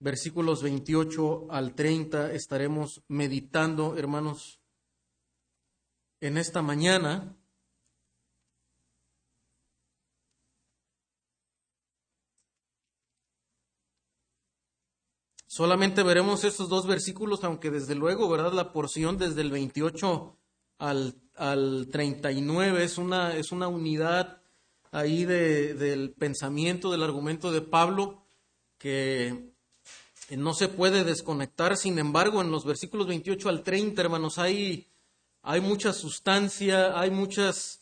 versículos 28 al 30 estaremos meditando, hermanos, en esta mañana. Solamente veremos estos dos versículos, aunque desde luego, ¿verdad? La porción desde el 28 al, al 39 es una, es una unidad ahí de, del pensamiento, del argumento de Pablo, que no se puede desconectar. Sin embargo, en los versículos 28 al 30, hermanos, hay, hay mucha sustancia, hay muchas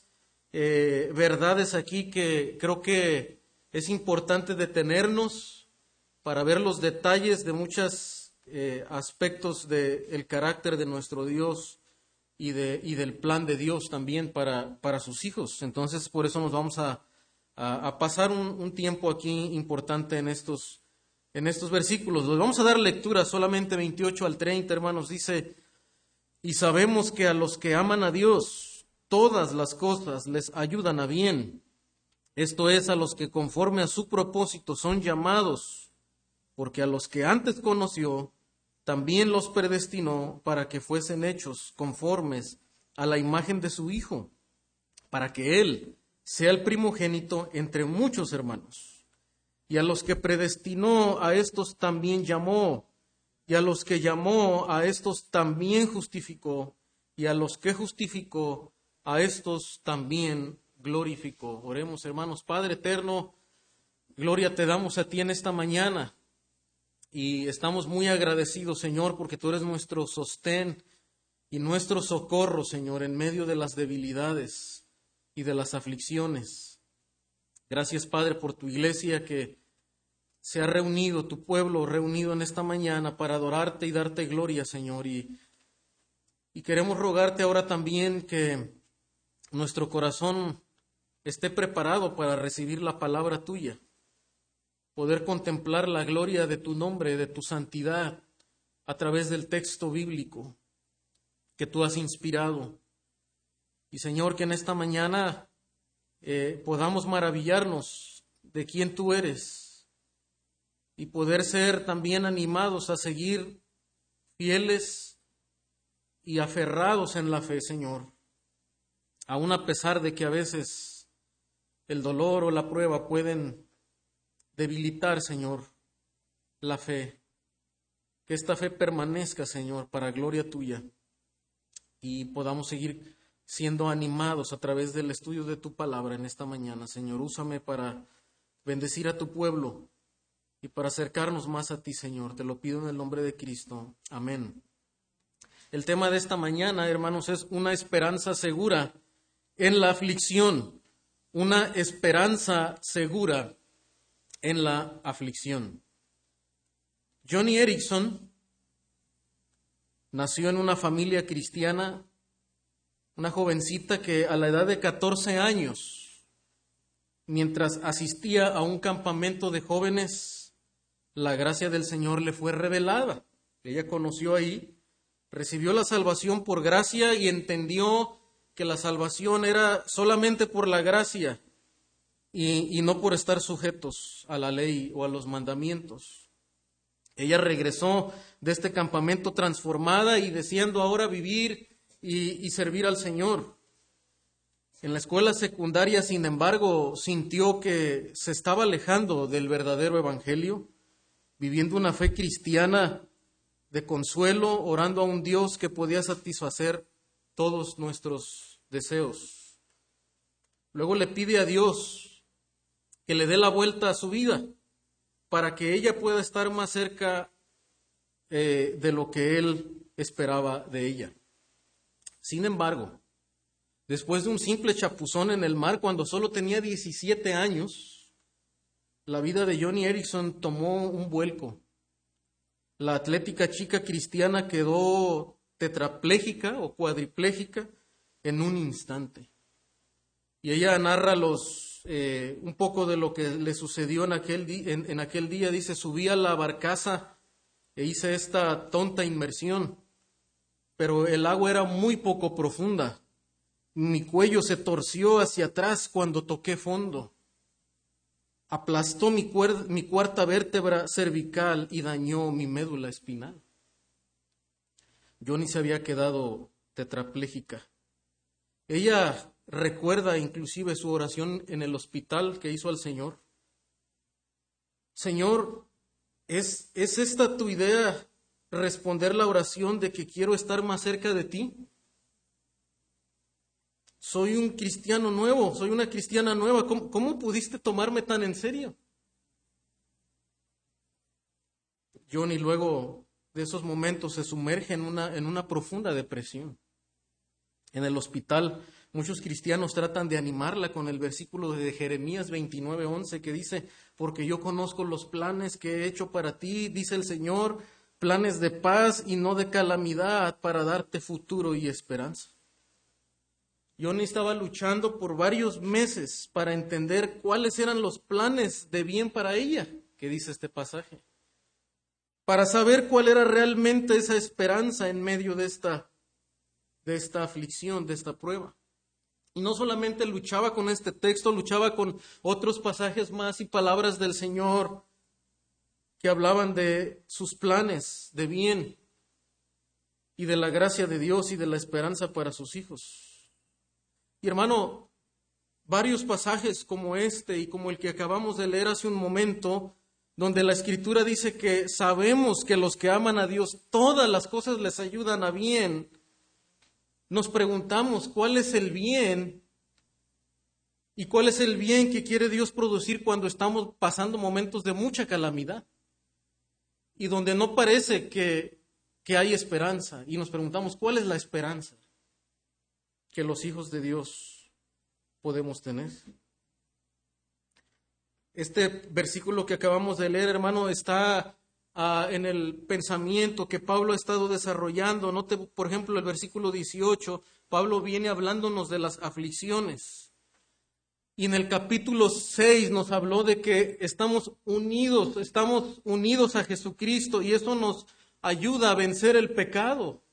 eh, verdades aquí que creo que es importante detenernos para ver los detalles de muchos eh, aspectos del carácter de nuestro Dios y, de, y, del plan de Dios también para, para, sus hijos. Entonces, por eso nos vamos a, a, a pasar un, un, tiempo aquí importante en estos, en estos versículos. Vamos a dar lectura solamente 28 al 30, hermanos. Dice, y sabemos que a los que aman a Dios, todas las cosas les ayudan a bien. Esto es, a los que conforme a su propósito son llamados porque a los que antes conoció, también los predestinó para que fuesen hechos conformes a la imagen de su Hijo, para que Él sea el primogénito entre muchos hermanos. Y a los que predestinó, a estos también llamó, y a los que llamó, a estos también justificó, y a los que justificó, a estos también glorificó. Oremos, hermanos, Padre eterno, gloria te damos a ti en esta mañana. Y estamos muy agradecidos, Señor, porque tú eres nuestro sostén y nuestro socorro, Señor, en medio de las debilidades y de las aflicciones. Gracias, Padre, por tu iglesia que se ha reunido, tu pueblo reunido en esta mañana para adorarte y darte gloria, Señor. Y, y queremos rogarte ahora también que nuestro corazón esté preparado para recibir la palabra tuya poder contemplar la gloria de tu nombre, de tu santidad, a través del texto bíblico que tú has inspirado. Y Señor, que en esta mañana eh, podamos maravillarnos de quién tú eres y poder ser también animados a seguir fieles y aferrados en la fe, Señor, aun a pesar de que a veces el dolor o la prueba pueden debilitar, Señor, la fe. Que esta fe permanezca, Señor, para gloria tuya y podamos seguir siendo animados a través del estudio de tu palabra en esta mañana. Señor, úsame para bendecir a tu pueblo y para acercarnos más a ti, Señor. Te lo pido en el nombre de Cristo. Amén. El tema de esta mañana, hermanos, es una esperanza segura en la aflicción. Una esperanza segura en la aflicción. Johnny Erickson nació en una familia cristiana, una jovencita que a la edad de 14 años, mientras asistía a un campamento de jóvenes, la gracia del Señor le fue revelada. Ella conoció ahí, recibió la salvación por gracia y entendió que la salvación era solamente por la gracia y, no por estar sujetos a la ley o a los mandamientos. Ella regresó de este campamento transformada y deseando ahora vivir y, servir al Señor. En la escuela secundaria, sin embargo, sintió que se estaba alejando del verdadero Evangelio, viviendo una fe cristiana de consuelo, orando a un Dios que podía satisfacer todos nuestros deseos. Luego le pide a Dios que le dé la vuelta a su vida para que ella pueda estar más cerca eh, de lo que él esperaba de ella. Sin embargo, después de un simple chapuzón en el mar cuando solo tenía 17 años, la vida de Johnny Erickson tomó un vuelco. La atlética chica cristiana quedó tetrapléjica o cuadripléjica en un instante. Y ella narra los eh, un poco de lo que le sucedió en aquel, en aquel día. Dice, subí a la barcaza e hice esta tonta inmersión, pero el agua era muy poco profunda. Mi cuello se torció hacia atrás cuando toqué fondo. aplastó mi, mi cuarta vértebra cervical y dañó mi médula espinal. Johnny se había quedado tetrapléjica. Ella recuerda inclusive su oración en el hospital que hizo al Señor. Señor, ¿es, ¿es esta tu idea responder la oración de que quiero estar más cerca de ti? Soy un cristiano nuevo, soy una cristiana nueva. ¿Cómo, pudiste tomarme tan en serio? Johnny luego de esos momentos se sumerge en una, en una profunda depresión. En el hospital muchos cristianos tratan de animarla con el versículo de Jeremías 29:11 que dice, porque yo conozco los planes que he hecho para ti, dice el Señor, planes de paz y no de calamidad para darte futuro y esperanza. Johnny estaba luchando por varios meses para entender cuáles eran los planes de bien para ella, que dice este pasaje, para saber cuál era realmente esa esperanza en medio de esta, de esta aflicción, de esta prueba. Y no solamente luchaba con este texto, luchaba con otros pasajes más y palabras del Señor que hablaban de sus planes de bien y de la gracia de Dios y de la esperanza para sus hijos. Y hermano, varios pasajes como este y como el que acabamos de leer hace un momento, donde la escritura dice que sabemos que los que aman a Dios, todas las cosas les ayudan a bien, nos preguntamos cuál es el bien y cuál es el bien que quiere Dios producir cuando estamos pasando momentos de mucha calamidad y donde no parece que, que hay esperanza. Y nos preguntamos, ¿cuál es la esperanza? que los hijos de Dios podemos tener. Este versículo que acabamos de leer, hermano, está ah, en el pensamiento que Pablo ha estado desarrollando. Note, por ejemplo, el versículo 18, Pablo viene hablándonos de las aflicciones. Y en el capítulo 6 nos habló de que estamos unidos, estamos unidos a Jesucristo y eso nos ayuda a vencer el pecado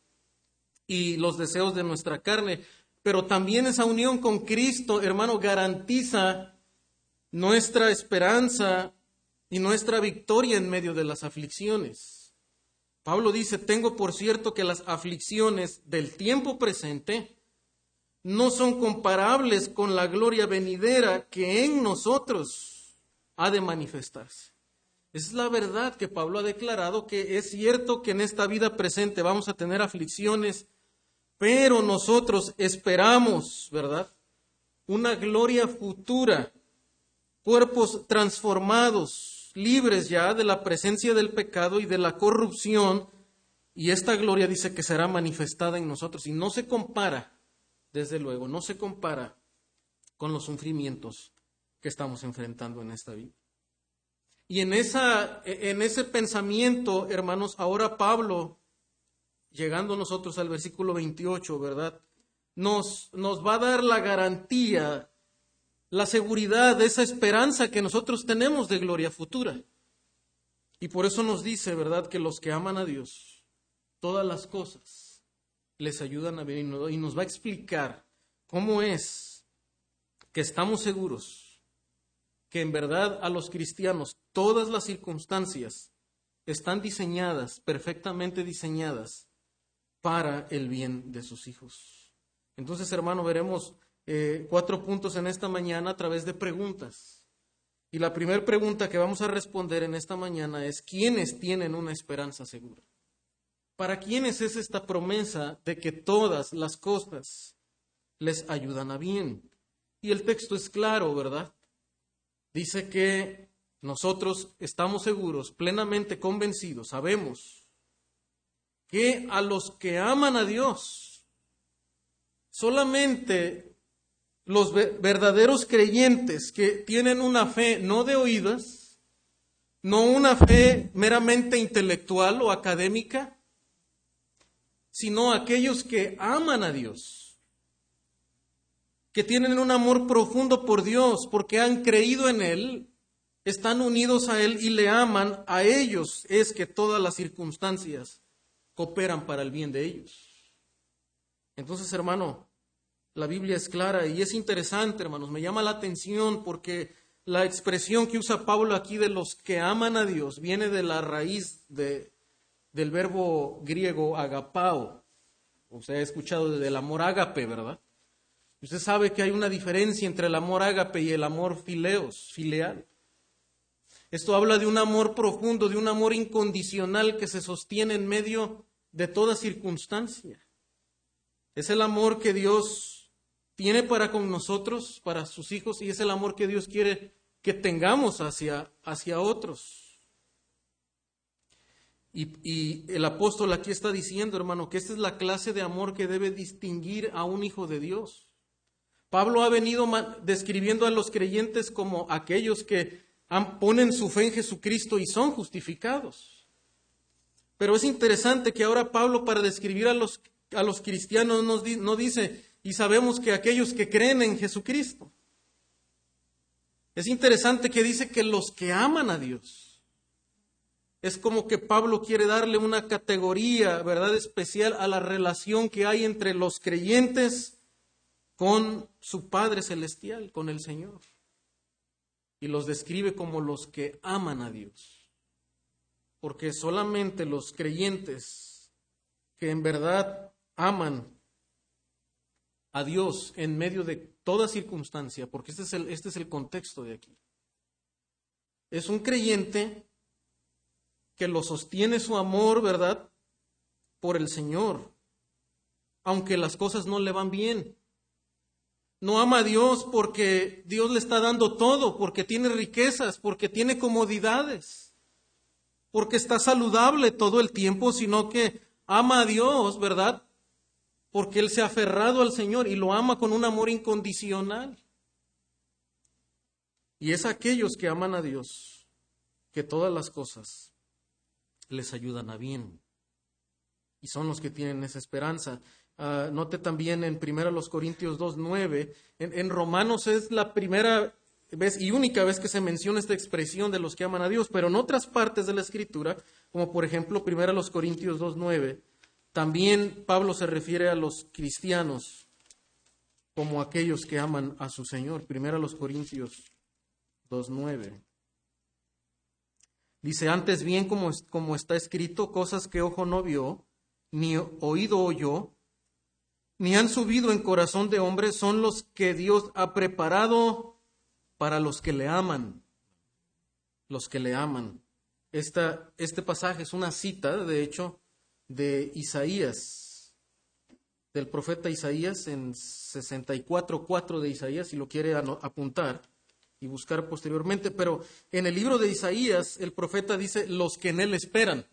y los deseos de nuestra carne pero también esa unión con Cristo, hermano, garantiza nuestra esperanza y nuestra victoria en medio de las aflicciones. Pablo dice, tengo por cierto que las aflicciones del tiempo presente no son comparables con la gloria venidera que en nosotros ha de manifestarse. Esa es la verdad que Pablo ha declarado, que es cierto que en esta vida presente vamos a tener aflicciones pero nosotros esperamos, ¿verdad? Una gloria futura, cuerpos transformados, libres ya de la presencia del pecado y de la corrupción, y esta gloria dice que será manifestada en nosotros y no se compara, desde luego, no se compara con los sufrimientos que estamos enfrentando en esta vida. Y en, esa, en ese pensamiento, hermanos, ahora Pablo llegando nosotros al versículo 28, ¿verdad? Nos, nos va a dar la garantía, la seguridad esa esperanza que nosotros tenemos de gloria futura. Y por eso nos dice, ¿verdad?, que los que aman a Dios, todas las cosas les ayudan a venir y nos va a explicar cómo es que estamos seguros que en verdad a los cristianos todas las circunstancias están diseñadas, perfectamente diseñadas, para el bien de sus hijos. Entonces, hermano, veremos eh, cuatro puntos en esta mañana a través de preguntas. Y la primera pregunta que vamos a responder en esta mañana es, ¿quiénes tienen una esperanza segura? ¿Para quiénes es esta promesa de que todas las cosas les ayudan a bien? Y el texto es claro, ¿verdad? Dice que nosotros estamos seguros, plenamente convencidos, sabemos que a los que aman a Dios, solamente los verdaderos creyentes que tienen una fe no de oídas, no una fe meramente intelectual o académica, sino aquellos que aman a Dios, que tienen un amor profundo por Dios, porque han creído en Él, están unidos a Él y le aman, a ellos es que todas las circunstancias cooperan para el bien de ellos. Entonces, hermano, la Biblia es clara y es interesante, hermanos, me llama la atención porque la expresión que usa Pablo aquí de los que aman a Dios viene de la raíz de, del verbo griego agapao. Usted ha escuchado del amor ágape, ¿verdad? Usted sabe que hay una diferencia entre el amor ágape y el amor fileos, filial. Esto habla de un amor profundo, de un amor incondicional que se sostiene en medio de toda circunstancia. Es el amor que Dios tiene para con nosotros, para sus hijos, y es el amor que Dios quiere que tengamos hacia, hacia otros. Y, el apóstol aquí está diciendo, hermano, que esta es la clase de amor que debe distinguir a un hijo de Dios. Pablo ha venido describiendo a los creyentes como aquellos que ponen su fe en Jesucristo y son justificados. Pero es interesante que ahora Pablo para describir a los, a los cristianos no dice, y sabemos que aquellos que creen en Jesucristo. Es interesante que dice que los que aman a Dios. Es como que Pablo quiere darle una categoría, ¿verdad?, especial a la relación que hay entre los creyentes con su Padre Celestial, con el Señor. Y los describe como los que aman a Dios. Porque solamente los creyentes que en verdad aman a Dios en medio de toda circunstancia, porque este es el, este es el contexto de aquí. Es un creyente que lo sostiene su amor, ¿verdad? Por el Señor, aunque las cosas no le van bien. No ama a Dios porque Dios le está dando todo, porque tiene riquezas, porque tiene comodidades, porque está saludable todo el tiempo, sino que ama a Dios, ¿verdad? Porque Él se ha aferrado al Señor y lo ama con un amor incondicional. Y es aquellos que aman a Dios que todas las cosas les ayudan a bien. Y son los que tienen esa esperanza. Ah, note también en 1 Corintios 2, 9, en, Romanos es la primera vez y única vez que se menciona esta expresión de los que aman a Dios, pero en otras partes de la Escritura, como por ejemplo 1 Corintios 2, 9, también Pablo se refiere a los cristianos como aquellos que aman a su Señor. 1 Corintios 2, 9. Dice, antes bien como, como está escrito, cosas que ojo no vio, ni oído oyó, ni han subido en corazón de hombre son los que Dios ha preparado para los que le aman. Los que le aman. Esta, este pasaje es una cita, de hecho, de Isaías, del profeta Isaías en 64.4 de Isaías, si lo quiere apuntar y buscar posteriormente. Pero en el libro de Isaías, el profeta dice, los que en él esperan.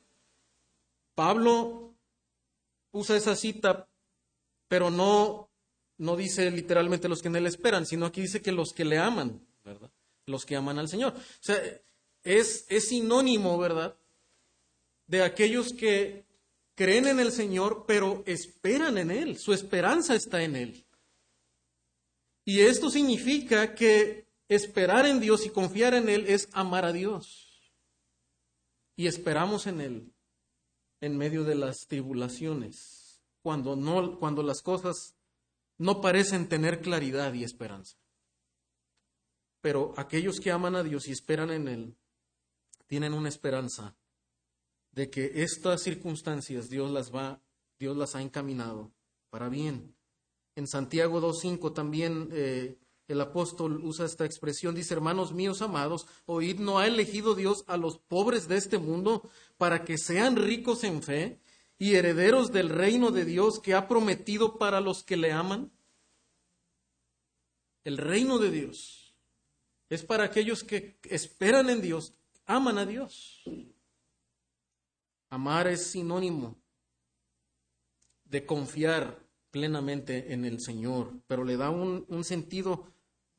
Pablo usa esa cita pero no, no dice literalmente los que en él esperan, sino aquí dice que los que le aman, ¿verdad? Los que aman al Señor. O sea, es, es sinónimo, ¿verdad? De aquellos que creen en el Señor, pero esperan en Él, su esperanza está en Él. Y esto significa que esperar en Dios y confiar en Él es amar a Dios. Y esperamos en Él en medio de las tribulaciones cuando, no, cuando las cosas no parecen tener claridad y esperanza. Pero aquellos que aman a Dios y esperan en Él, tienen una esperanza de que estas circunstancias Dios las va, Dios las ha encaminado para bien. En Santiago 2.5 también eh, el apóstol usa esta expresión, dice, hermanos míos amados, oíd, ¿no ha elegido Dios a los pobres de este mundo para que sean ricos en fe y herederos del reino de Dios que ha prometido para los que le aman? El reino de Dios es para aquellos que esperan en Dios, aman a Dios. Amar es sinónimo de confiar plenamente en el Señor, pero le da un, sentido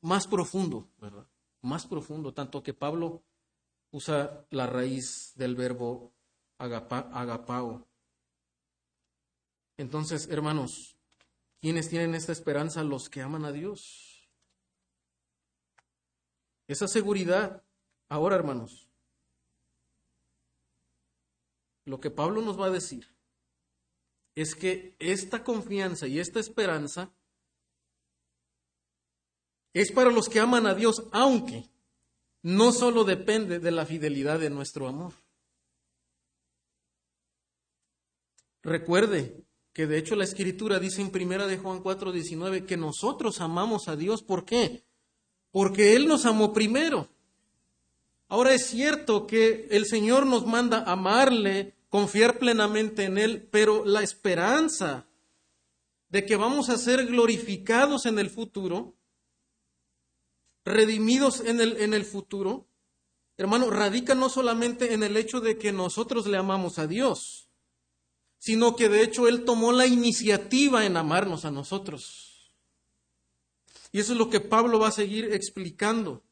más profundo, ¿verdad? Más profundo, tanto que Pablo usa la raíz del verbo agapao, entonces, hermanos, ¿quiénes tienen esta esperanza? Los que aman a Dios. Esa seguridad, ahora, hermanos, lo que Pablo nos va a decir es que esta confianza y esta esperanza es para los que aman a Dios, aunque no solo depende de la fidelidad de nuestro amor. Recuerde que de hecho la escritura dice en primera de Juan 4:19 que nosotros amamos a Dios, ¿por qué? Porque él nos amó primero. Ahora es cierto que el Señor nos manda amarle, confiar plenamente en él, pero la esperanza de que vamos a ser glorificados en el futuro, redimidos en el, en el futuro, hermano, radica no solamente en el hecho de que nosotros le amamos a Dios, sino que de hecho Él tomó la iniciativa en amarnos a nosotros. Y eso es lo que Pablo va a seguir explicando.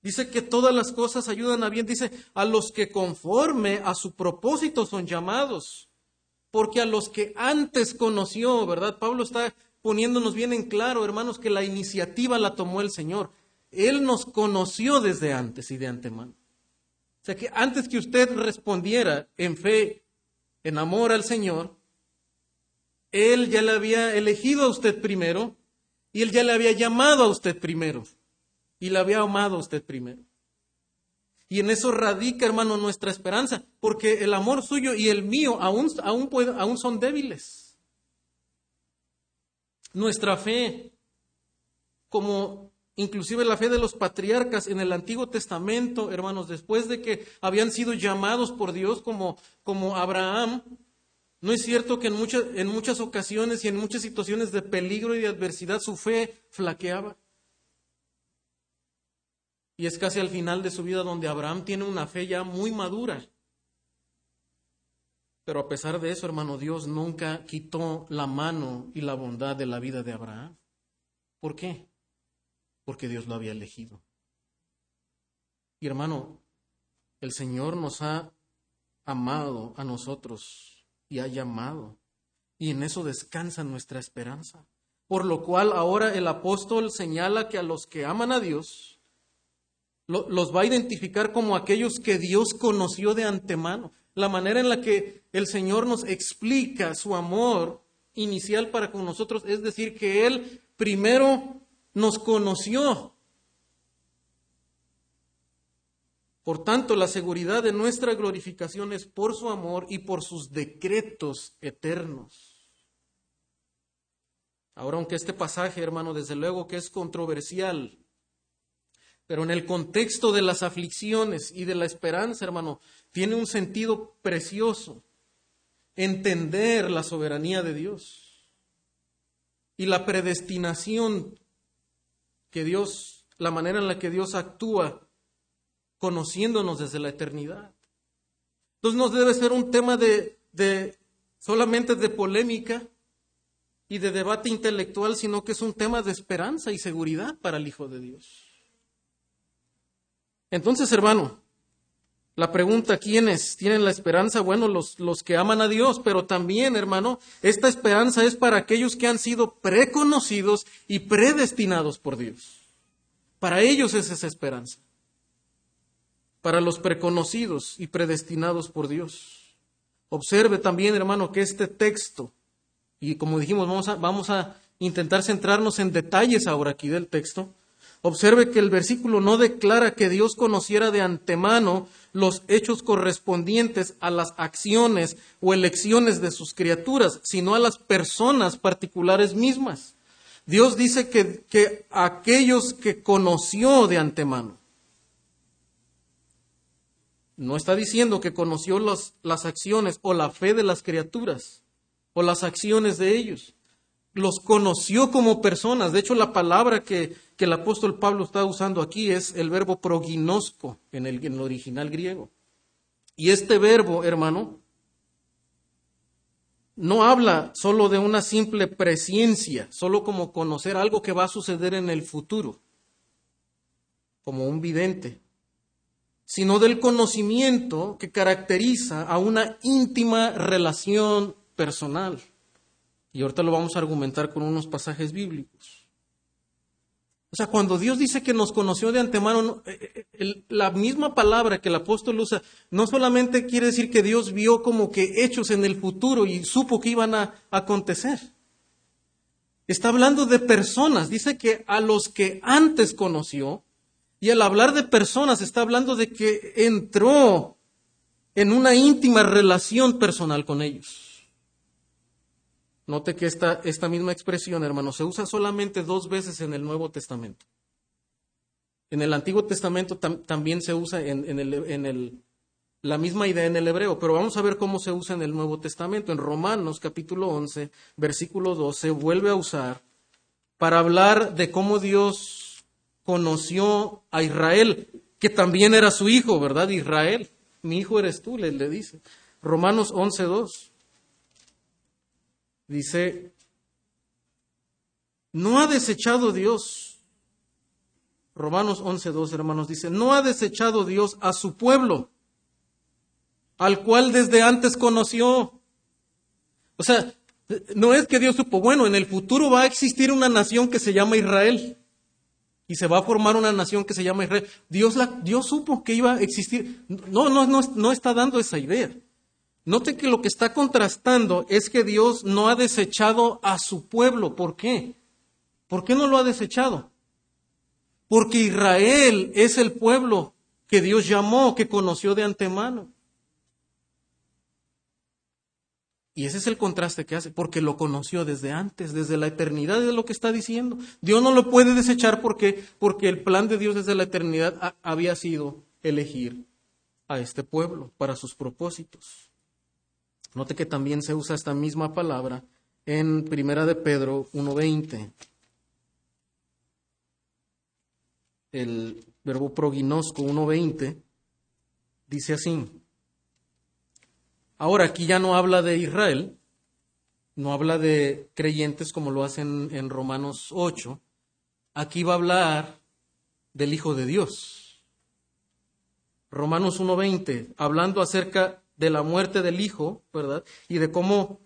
Dice que todas las cosas ayudan a bien, dice, a los que conforme a su propósito son llamados, porque a los que antes conoció, ¿verdad? Pablo está poniéndonos bien en claro, hermanos, que la iniciativa la tomó el Señor. Él nos conoció desde antes y de antemano. O sea que antes que usted respondiera en fe en amor al Señor, Él ya le había elegido a usted primero y Él ya le había llamado a usted primero y le había amado a usted primero. Y en eso radica, hermano, nuestra esperanza, porque el amor suyo y el mío aún, aún, aún son débiles. Nuestra fe, como inclusive la fe de los patriarcas en el Antiguo Testamento, hermanos, después de que habían sido llamados por Dios como, como Abraham, ¿no es cierto que en muchas, en muchas ocasiones y en muchas situaciones de peligro y de adversidad su fe flaqueaba? Y es casi al final de su vida donde Abraham tiene una fe ya muy madura. Pero a pesar de eso, hermano, Dios nunca quitó la mano y la bondad de la vida de Abraham. ¿Por qué? porque Dios lo había elegido. Y hermano, el Señor nos ha amado a nosotros y ha llamado. Y en eso descansa nuestra esperanza. Por lo cual ahora el apóstol señala que a los que aman a Dios, los va a identificar como aquellos que Dios conoció de antemano. La manera en la que el Señor nos explica su amor inicial para con nosotros es decir, que Él primero nos conoció. Por tanto, la seguridad de nuestra glorificación es por su amor y por sus decretos eternos. Ahora, aunque este pasaje, hermano, desde luego que es controversial, pero en el contexto de las aflicciones y de la esperanza, hermano, tiene un sentido precioso. Entender la soberanía de Dios y la predestinación que Dios, la manera en la que Dios actúa, conociéndonos desde la eternidad. Entonces no debe ser un tema de, solamente de polémica y de debate intelectual, sino que es un tema de esperanza y seguridad para el Hijo de Dios. Entonces, hermano, la pregunta, ¿quiénes tienen la esperanza? Bueno, los, los, que aman a Dios, pero también, hermano, esta esperanza es para aquellos que han sido preconocidos y predestinados por Dios. Para ellos es esa esperanza. Para los preconocidos y predestinados por Dios. Observe también, hermano, que este texto, y como dijimos, vamos a, vamos a intentar centrarnos en detalles ahora aquí del texto, Observe que el versículo no declara que Dios conociera de antemano los hechos correspondientes a las acciones o elecciones de sus criaturas, sino a las personas particulares mismas. Dios dice que, que aquellos que conoció de antemano. No está diciendo que conoció las acciones o la fe de las criaturas o las acciones de ellos. Los conoció como personas. De hecho, la palabra que el apóstol Pablo está usando aquí es el verbo proginosco en el, en el original griego. Y este verbo, hermano, no habla solo de una simple presencia, solo como conocer algo que va a suceder en el futuro, como un vidente, sino del conocimiento que caracteriza a una íntima relación personal. Y ahorita lo vamos a argumentar con unos pasajes bíblicos. O sea, cuando Dios dice que nos conoció de antemano, eh, eh, la misma palabra que el apóstol usa, no solamente quiere decir que Dios vio como que hechos en el futuro y supo que iban a acontecer. Está hablando de personas. Dice que a los que antes conoció, Y al hablar de personas está hablando de que entró en una íntima relación personal con ellos. Note que esta, esta misma expresión, hermano, se usa solamente dos veces en el Nuevo Testamento. En el Antiguo Testamento también se usa en, el, en el, la misma idea en el hebreo, pero vamos a ver cómo se usa en el Nuevo Testamento. En Romanos capítulo 11, versículo 2, se vuelve a usar para hablar de cómo Dios conoció a Israel, que también era su hijo, ¿verdad? Israel, mi hijo eres tú, le, le dice. Romanos 11, 2. Dice, no ha desechado Dios. Romanos 11.2, hermanos, dice, no ha desechado Dios a su pueblo, al cual desde antes conoció. O sea, no es que Dios supo, bueno, en el futuro va a existir una nación que se llama Israel. Y se va a formar una nación que se llama Israel. Dios, Dios supo que iba a existir. No, no, no, no está dando esa idea. Note que lo que está contrastando es que Dios no ha desechado a su pueblo. ¿Por qué? ¿Por qué no lo ha desechado? Porque Israel es el pueblo que Dios llamó, que conoció de antemano. Y ese es el contraste que hace, porque lo conoció desde antes, desde la eternidad, es lo que está diciendo. Dios no lo puede desechar porque, porque el plan de Dios desde la eternidad había sido elegir a este pueblo para sus propósitos. Note que también se usa esta misma palabra en Primera de Pedro 1.20. El verbo proginosco 1.20 dice así. Ahora aquí ya no habla de Israel, no habla de creyentes como lo hacen en Romanos 8. Aquí va a hablar del Hijo de Dios. Romanos 1.20, hablando acerca de la muerte del Hijo, ¿verdad? Y de cómo,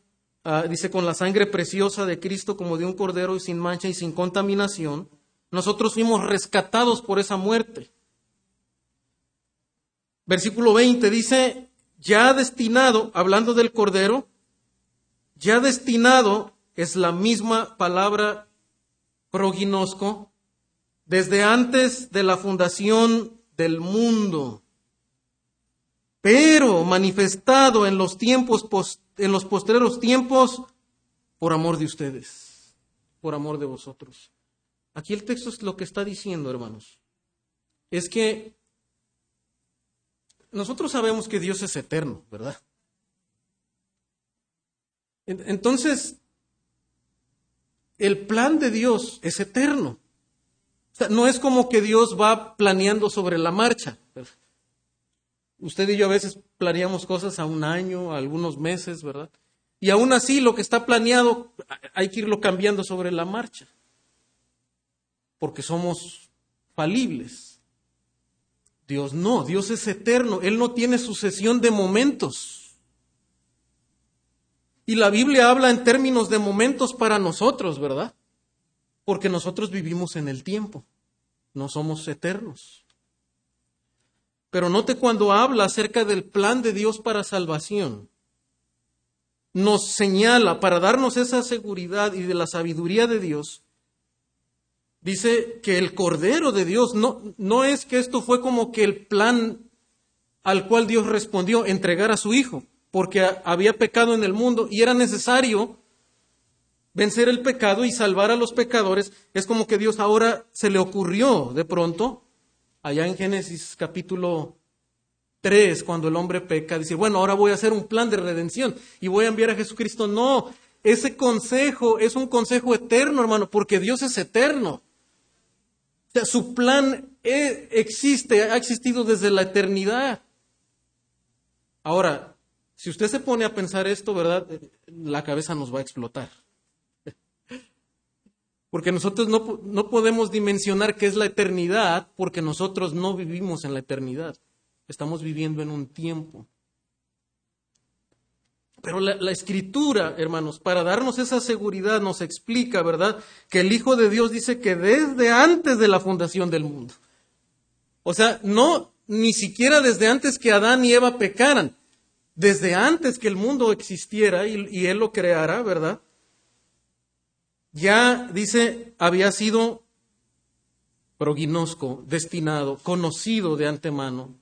ah, dice, con la sangre preciosa de Cristo como de un cordero y sin mancha y sin contaminación, nosotros fuimos rescatados por esa muerte. Versículo 20 dice, ya destinado, hablando del cordero, ya destinado es la misma palabra proginosco desde antes de la fundación del mundo pero manifestado en los tiempos, en los postreros tiempos, por amor de ustedes, por amor de vosotros. Aquí el texto es lo que está diciendo, hermanos. Es que nosotros sabemos que Dios es eterno, ¿verdad? Entonces, el plan de Dios es eterno. no es como que Dios va planeando sobre la marcha. ¿verdad? Usted y yo a veces planeamos cosas a un año, a algunos meses, ¿verdad? Y aún así lo que está planeado hay que irlo cambiando sobre la marcha, porque somos falibles. Dios no, Dios es eterno, Él no tiene sucesión de momentos. Y la Biblia habla en términos de momentos para nosotros, ¿verdad? Porque nosotros vivimos en el tiempo, no somos eternos. Pero note cuando habla acerca del plan de Dios para salvación, nos señala para darnos esa seguridad y de la sabiduría de Dios, dice que el Cordero de Dios no, no es que esto fue como que el plan al cual Dios respondió, entregar a su Hijo, porque había pecado en el mundo y era necesario vencer el pecado y salvar a los pecadores. Es como que Dios ahora se le ocurrió de pronto allá en Génesis capítulo 3, cuando el hombre peca, dice, bueno, ahora voy a hacer un plan de redención y voy a enviar a Jesucristo. No, ese consejo es un consejo eterno, hermano, porque Dios es eterno. O sea, su plan e, existe, ha existido desde la eternidad. Ahora, si usted se pone a pensar esto, ¿verdad? La cabeza nos va a explotar. Porque nosotros no, no, podemos dimensionar qué es la eternidad porque nosotros no vivimos en la eternidad. Estamos viviendo en un tiempo. Pero la, escritura, hermanos, para darnos esa seguridad nos explica, ¿verdad? Que el Hijo de Dios dice que desde antes de la fundación del mundo. O sea, no, ni siquiera desde antes que Adán y Eva pecaran. Desde antes que el mundo existiera y, y Él lo creara, ¿verdad? Ya dice, había sido proginosco, destinado, conocido de antemano,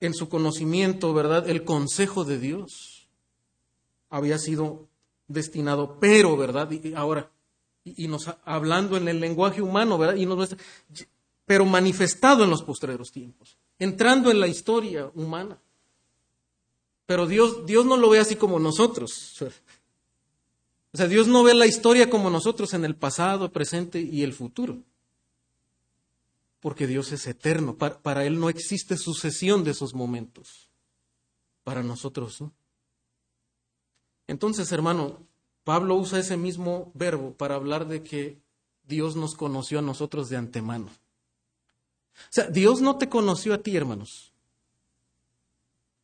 En su conocimiento, ¿verdad? El consejo de Dios había sido destinado, pero, ¿verdad? Y ahora, y, nos hablando en el lenguaje humano, ¿verdad? Y nos, pero manifestado en los postreros tiempos, entrando en la historia humana. Pero Dios, Dios no lo ve así como nosotros. O sea, Dios no ve la historia como nosotros en el pasado, presente y el futuro. Porque Dios es eterno. Para, Él no existe sucesión de esos momentos. Para nosotros, ¿no? Entonces, hermano, Pablo usa ese mismo verbo para hablar de que Dios nos conoció a nosotros de antemano. O sea, Dios no te conoció a ti, hermanos,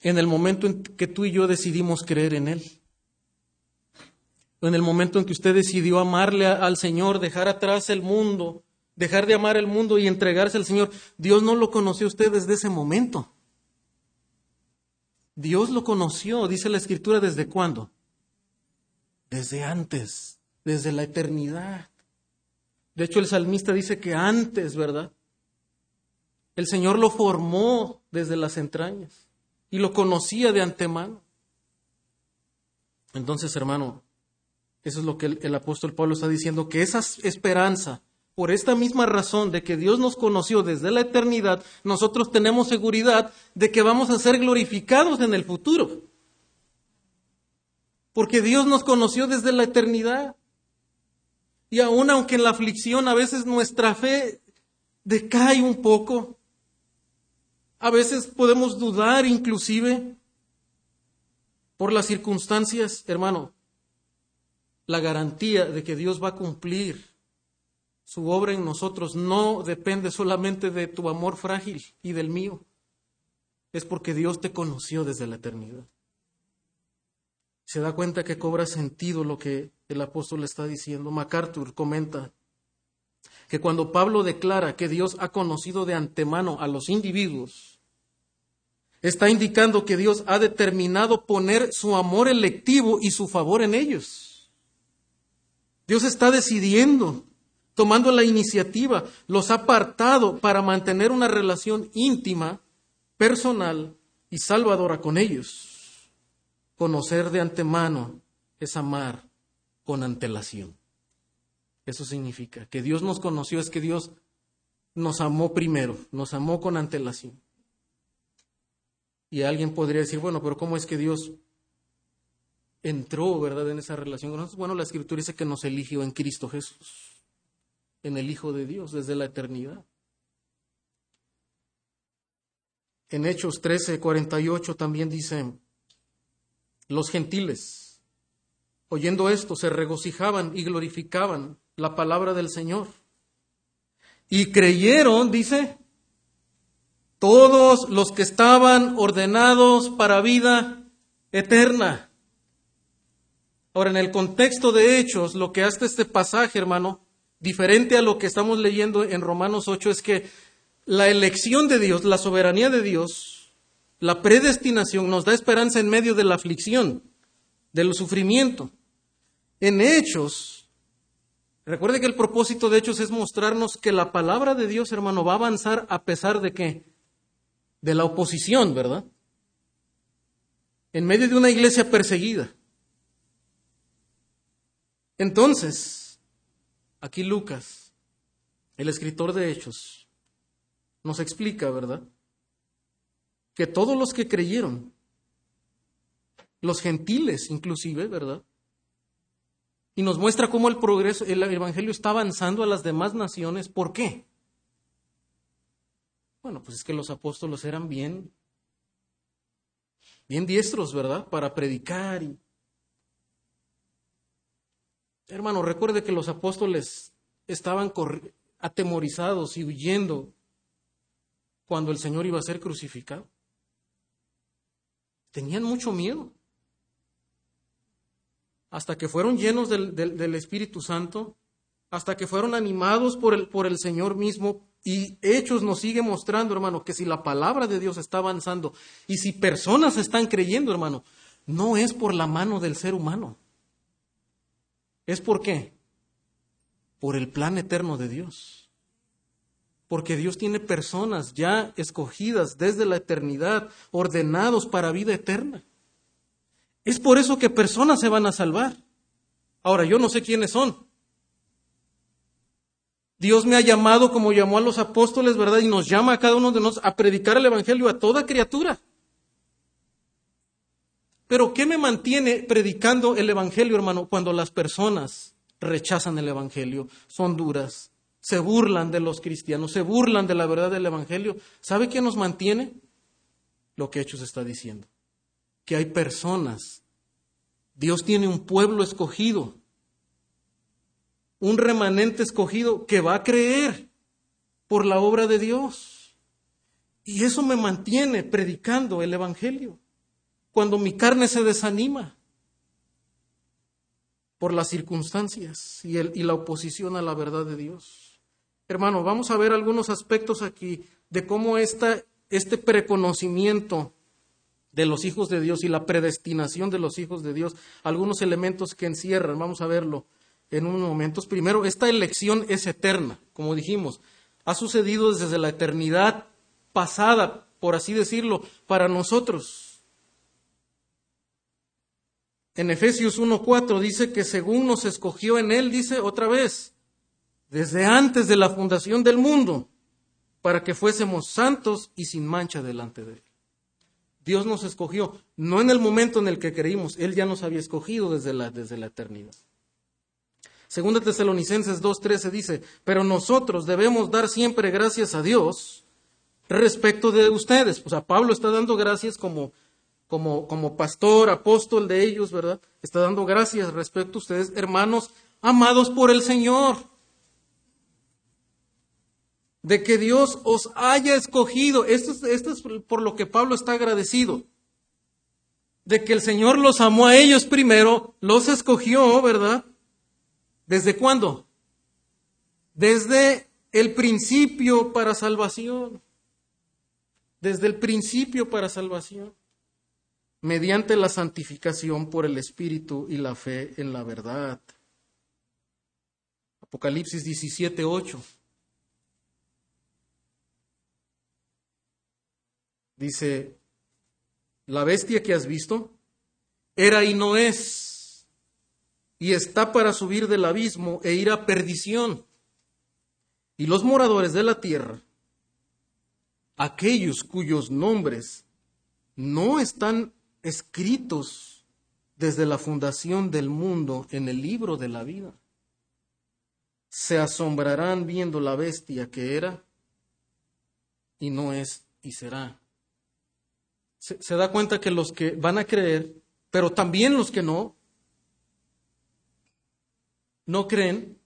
en el momento en que tú y yo decidimos creer en Él en el momento en que usted decidió amarle al Señor, dejar atrás el mundo, dejar de amar el mundo y entregarse al Señor, Dios no lo conoció usted desde ese momento. Dios lo conoció, dice la Escritura, ¿desde cuándo? Desde antes, desde la eternidad. De hecho, el salmista dice que antes, ¿verdad? El Señor lo formó desde las entrañas y lo conocía de antemano. Entonces, hermano, eso es lo que el, apóstol Pablo está diciendo, que esa esperanza, por esta misma razón de que Dios nos conoció desde la eternidad, nosotros tenemos seguridad de que vamos a ser glorificados en el futuro. Porque Dios nos conoció desde la eternidad. Y aun aunque en la aflicción a veces nuestra fe decae un poco, a veces podemos dudar inclusive por las circunstancias, hermano, la garantía de que Dios va a cumplir su obra en nosotros no depende solamente de tu amor frágil y del mío. Es porque Dios te conoció desde la eternidad. Se da cuenta que cobra sentido lo que el apóstol está diciendo. MacArthur comenta que cuando Pablo declara que Dios ha conocido de antemano a los individuos, está indicando que Dios ha determinado poner su amor electivo y su favor en ellos. Dios está decidiendo, tomando la iniciativa, los ha apartado para mantener una relación íntima, personal y salvadora con ellos. Conocer de antemano es amar con antelación. Eso significa que Dios nos conoció, es que Dios nos amó primero, nos amó con antelación. Y alguien podría decir, bueno, pero ¿cómo es que Dios entró, ¿verdad?, en esa relación con nosotros. Bueno, la Escritura dice que nos eligió en Cristo Jesús, en el Hijo de Dios, desde la eternidad. En Hechos 13, 48 también dice, los gentiles, oyendo esto, se regocijaban y glorificaban la palabra del Señor. Y creyeron, dice, todos los que estaban ordenados para vida eterna. Ahora, en el contexto de Hechos, lo que hace este pasaje, hermano, diferente a lo que estamos leyendo en Romanos 8, es que la elección de Dios, la soberanía de Dios, la predestinación nos da esperanza en medio de la aflicción, del sufrimiento. En Hechos, recuerde que el propósito de Hechos es mostrarnos que la palabra de Dios, hermano, va a avanzar a pesar de qué? De la oposición, ¿verdad? En medio de una iglesia perseguida. Entonces, aquí Lucas, el escritor de Hechos, nos explica, ¿verdad? Que todos los que creyeron, los gentiles inclusive, ¿verdad? Y nos muestra cómo el progreso, el Evangelio está avanzando a las demás naciones. ¿Por qué? Bueno, pues es que los apóstoles eran bien, bien diestros, ¿verdad? Para predicar y Hermano, recuerde que los apóstoles estaban atemorizados y huyendo cuando el Señor iba a ser crucificado. Tenían mucho miedo. Hasta que fueron llenos del, Espíritu Santo, hasta que fueron animados por el, por el Señor mismo. Y Hechos nos sigue mostrando, hermano, que si la palabra de Dios está avanzando y si personas están creyendo, hermano, no es por la mano del ser humano. ¿Es por qué? Por el plan eterno de Dios. Porque Dios tiene personas ya escogidas desde la eternidad, ordenados para vida eterna. Es por eso que personas se van a salvar. Ahora, yo no sé quiénes son. Dios me ha llamado como llamó a los apóstoles, ¿verdad? Y nos llama a cada uno de nosotros a predicar el Evangelio a toda criatura. Pero ¿qué me mantiene predicando el Evangelio, hermano, cuando las personas rechazan el Evangelio, son duras, se burlan de los cristianos, se burlan de la verdad del Evangelio? ¿Sabe qué nos mantiene? Lo que Hechos está diciendo. Que hay personas. Dios tiene un pueblo escogido un remanente escogido que va a creer por la obra de Dios. Y eso me mantiene predicando el Evangelio. Cuando mi carne se desanima por las circunstancias y, el, y la oposición a la verdad de Dios. Hermano, vamos a ver algunos aspectos aquí de cómo esta, este preconocimiento de los hijos de Dios y la predestinación de los hijos de Dios, algunos elementos que encierran, vamos a verlo en unos momentos. Primero, esta elección es eterna, como dijimos. Ha sucedido desde la eternidad pasada, por así decirlo, para nosotros. En Efesios 1.4 dice que según nos escogió en Él, dice otra vez, desde antes de la fundación del mundo, para que fuésemos santos y sin mancha delante de Él. Dios nos escogió, no en el momento en el que creímos, Él ya nos había escogido desde la, desde la eternidad. Segunda Tesalonicenses 2.13 dice, pero nosotros debemos dar siempre gracias a Dios respecto de ustedes. O sea, Pablo está dando gracias como, como, como pastor, apóstol de ellos, ¿verdad? Está dando gracias respecto a ustedes, hermanos amados por el Señor. De que Dios os haya escogido. Esto es, esto es por lo que Pablo está agradecido de que el Señor los amó a ellos primero, los escogió, ¿verdad? ¿Desde cuándo? Desde el principio para salvación. Desde el principio para salvación. Mediante la santificación por el Espíritu y la fe en la verdad. Apocalipsis 17, 8. Dice, la bestia que has visto era y no es y está para subir del abismo e ir a perdición. Y los moradores de la tierra, aquellos cuyos nombres no están escritos desde la fundación del mundo en el libro de la vida, se asombrarán viendo la bestia que era y no es y será. Se, da cuenta que los que van a creer, pero también los que no, no creen,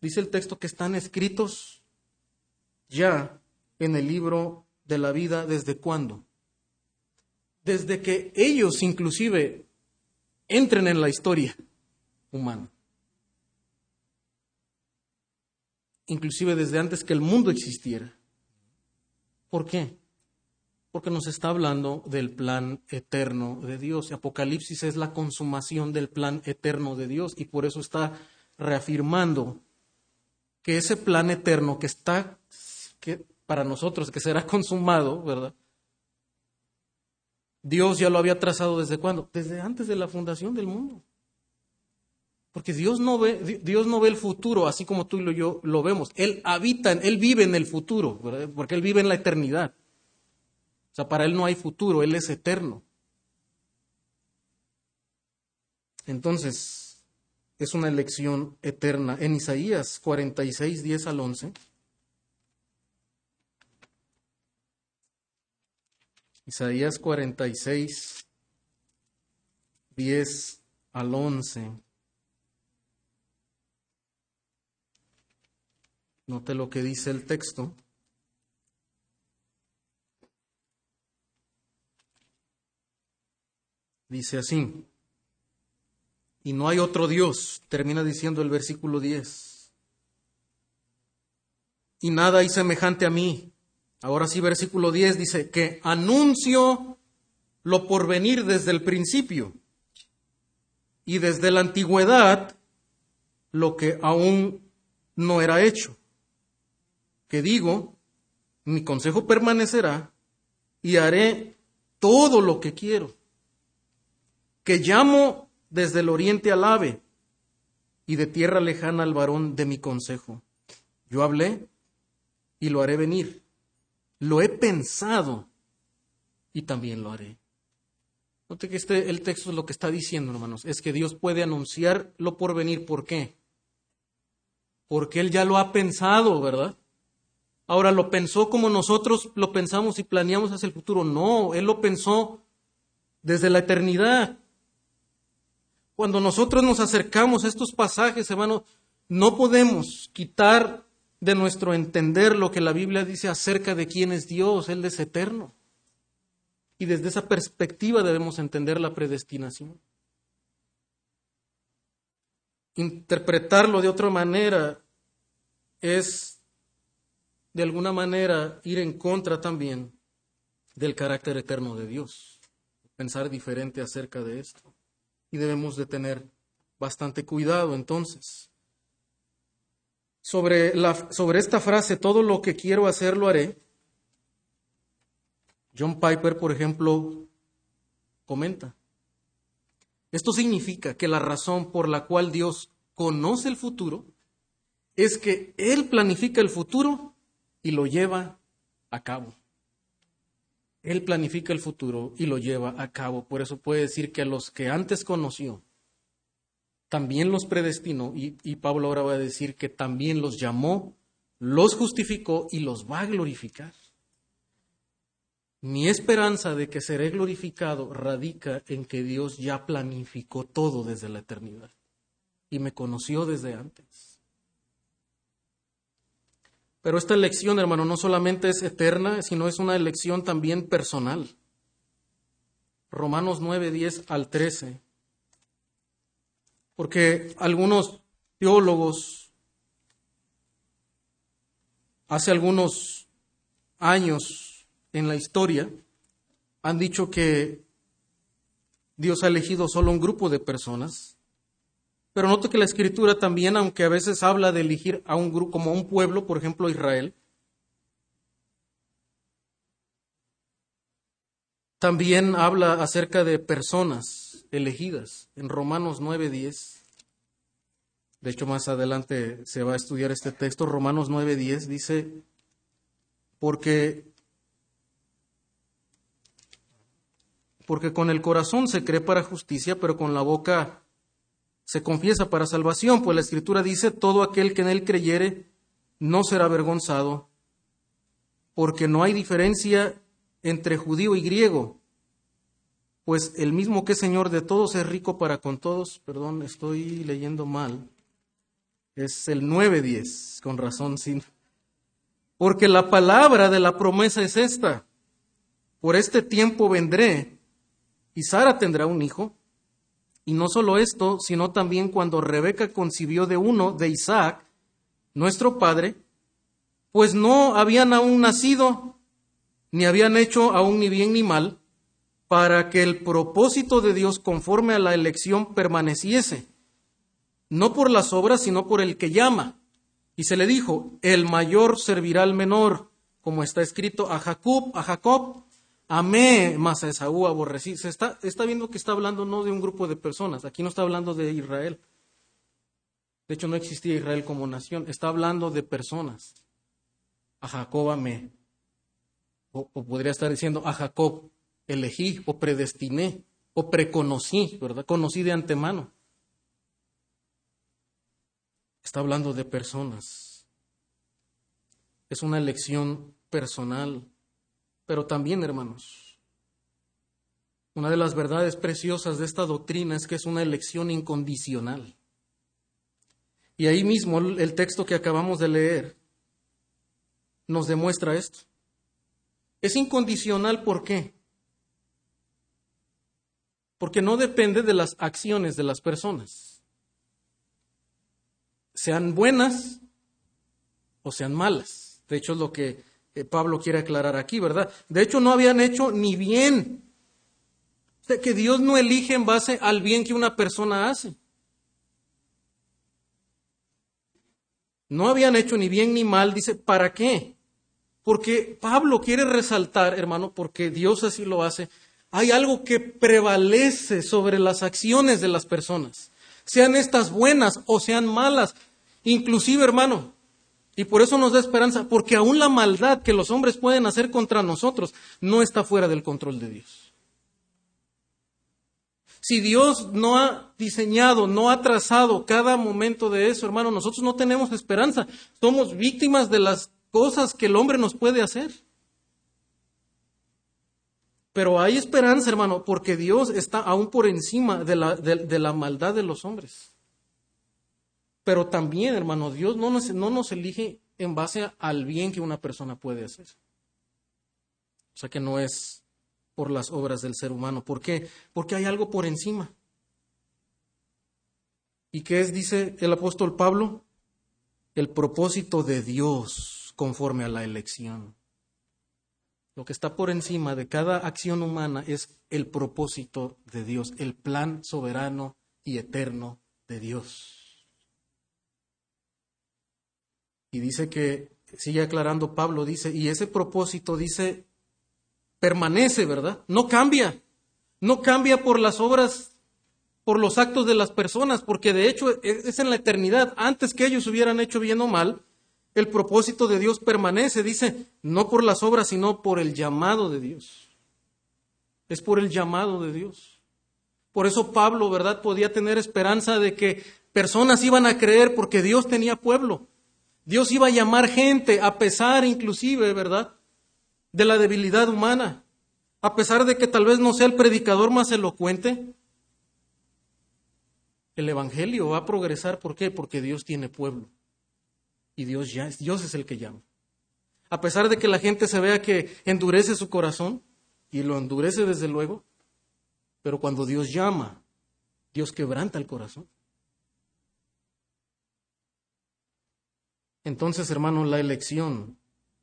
dice el texto, que están escritos ya en el libro de la vida desde cuándo. Desde que ellos inclusive entren en la historia humana. Inclusive desde antes que el mundo existiera. ¿Por qué? Porque nos está hablando del plan eterno de Dios. Apocalipsis es la consumación del plan eterno de Dios y por eso está reafirmando que ese plan eterno que está que para nosotros que será consumado, ¿verdad? Dios ya lo había trazado desde cuándo? Desde antes de la fundación del mundo. Porque Dios no ve, Dios no ve el futuro así como tú y yo lo vemos. Él habita, Él vive en el futuro, porque Él vive en la eternidad. O sea, para Él no hay futuro, Él es eterno. Entonces, es una elección eterna. En Isaías 46, 10 al 11. Isaías 46, 10 al 11. Note lo que dice el texto. Dice así y no hay otro Dios, termina diciendo el versículo 10. Y nada hay semejante a mí. Ahora sí, versículo 10 dice que anuncio lo por venir desde el principio y desde la antigüedad lo que aún no era hecho. Que digo, mi consejo permanecerá y haré todo lo que quiero. Que llamo desde el oriente al ave y de tierra lejana al varón de mi consejo. Yo hablé y lo haré venir. Lo he pensado y también lo haré. Note que este, el texto lo que está diciendo, hermanos, es que Dios puede anunciar lo por venir. ¿Por qué? Porque Él ya lo ha pensado, ¿verdad? Ahora, ¿lo pensó como nosotros lo pensamos y planeamos hacia el futuro? No, Él lo pensó desde la eternidad. Cuando nosotros nos acercamos a estos pasajes, hermanos, no podemos quitar de nuestro entender lo que la Biblia dice acerca de quién es Dios, Él es eterno. Y desde esa perspectiva debemos entender la predestinación. Interpretarlo de otra manera es, de alguna manera, ir en contra también del carácter eterno de Dios. Pensar diferente acerca de esto. Y debemos de tener bastante cuidado entonces. Sobre, la, sobre esta frase, todo lo que quiero hacer lo haré, John Piper, por ejemplo, comenta, esto significa que la razón por la cual Dios conoce el futuro es que Él planifica el futuro y lo lleva a cabo. Él planifica el futuro y lo lleva a cabo. Por eso puede decir que a los que antes conoció, también los predestinó. Y, y, Pablo ahora va a decir que también los llamó, los justificó y los va a glorificar. Mi esperanza de que seré glorificado radica en que Dios ya planificó todo desde la eternidad y me conoció desde antes. Pero esta elección, hermano, no solamente es eterna, sino es una elección también personal. Romanos 9, 10 al 13. Porque algunos teólogos hace algunos años en la historia han dicho que Dios ha elegido solo un grupo de personas. Pero note que la escritura también, aunque a veces habla de elegir a un grupo como un pueblo, por ejemplo Israel, también habla acerca de personas elegidas en Romanos 9:10. De hecho, más adelante se va a estudiar este texto. Romanos 9:10 dice, porque porque con el corazón se cree para justicia, pero con la boca se confiesa para salvación, pues la escritura dice, todo aquel que en él creyere no será avergonzado, porque no hay diferencia entre judío y griego, pues el mismo que es Señor de todos es rico para con todos, perdón, estoy leyendo mal, es el 9.10, con razón, sí. Porque la palabra de la promesa es esta, por este tiempo vendré y Sara tendrá un hijo. Y no solo esto, sino también cuando Rebeca concibió de uno, de Isaac, nuestro padre, pues no habían aún nacido, ni habían hecho aún ni bien ni mal, para que el propósito de Dios conforme a la elección permaneciese, no por las obras, sino por el que llama. Y se le dijo, el mayor servirá al menor, como está escrito a Jacob, a Jacob amé más a Esaú, aborrecí. Se está, viendo que está hablando no de un grupo de personas, aquí no está hablando de Israel. De hecho, no existía Israel como nación, está hablando de personas. A Jacob amé. O podría estar diciendo, a Jacob elegí o predestiné o preconocí, ¿verdad? Conocí de antemano. Está hablando de personas. Es una elección personal. Pero también, hermanos, una de las verdades preciosas de esta doctrina es que es una elección incondicional. Y ahí mismo el texto que acabamos de leer nos demuestra esto. Es incondicional ¿por qué? Porque no depende de las acciones de las personas. Sean buenas o sean malas. De hecho, es lo que Pablo quiere aclarar aquí, ¿verdad? De hecho, no habían hecho ni bien. O sea, que Dios no elige en base al bien que una persona hace. no habían hecho ni bien ni mal, dice, ¿para qué? Porque Pablo quiere resaltar, hermano, porque Dios así lo hace, hay algo que prevalece sobre las acciones de las personas, sean estas buenas o sean malas, inclusive, hermano, y por eso nos da esperanza, porque aún la maldad que los hombres pueden hacer contra nosotros no está fuera del control de Dios. Si Dios no ha diseñado, no ha trazado cada momento de eso, hermano, nosotros no tenemos esperanza. Somos víctimas de las cosas que el hombre nos puede hacer. Pero hay esperanza, hermano, porque Dios está aún por encima de la, de, la maldad de los hombres. Pero también, hermano, Dios no nos, no nos elige en base al bien que una persona puede hacer. O sea que no es por las obras del ser humano. ¿Por qué? Porque hay algo por encima. ¿Y qué es, dice el apóstol Pablo? El propósito de Dios conforme a la elección. Lo que está por encima de cada acción humana es el propósito de Dios, el plan soberano y eterno de Dios. Y dice que, sigue aclarando Pablo, dice, y ese propósito dice, permanece, ¿verdad? No cambia. No cambia por las obras, por los actos de las personas, porque de hecho es en la eternidad. Antes que ellos hubieran hecho bien o mal, el propósito de Dios permanece, dice, no por las obras, sino por el llamado de Dios. Es por el llamado de Dios. Por eso Pablo, ¿verdad? Podía tener esperanza de que personas iban a creer porque Dios tenía pueblo. Dios iba a llamar gente, a pesar inclusive, ¿verdad? de la debilidad humana, a pesar de que tal vez no sea el predicador más elocuente. El Evangelio va a progresar, ¿por qué? Porque Dios tiene pueblo. Y Dios ya Dios es el que llama. A pesar de que la gente se vea que endurece su corazón, y lo endurece desde luego, pero cuando Dios llama, Dios quebranta el corazón. Entonces, hermano, la elección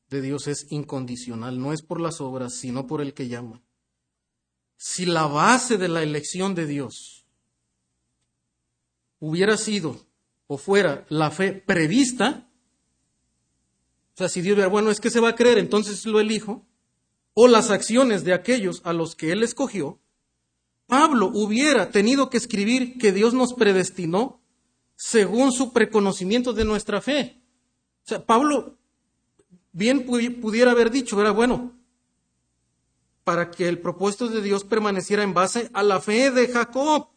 de Dios es incondicional, no es por las obras, sino por el que llama. Si la base de la elección de Dios hubiera sido o fuera la fe prevista, sea, si Dios diera, bueno, es que se va a creer, entonces lo elijo, o las acciones de aquellos a los que Él escogió, Pablo hubiera tenido que escribir que Dios nos predestinó según su preconocimiento de nuestra fe. O sea, Pablo bien pudiera haber dicho, era bueno, para que el propósito de Dios permaneciera en base a la fe de Jacob.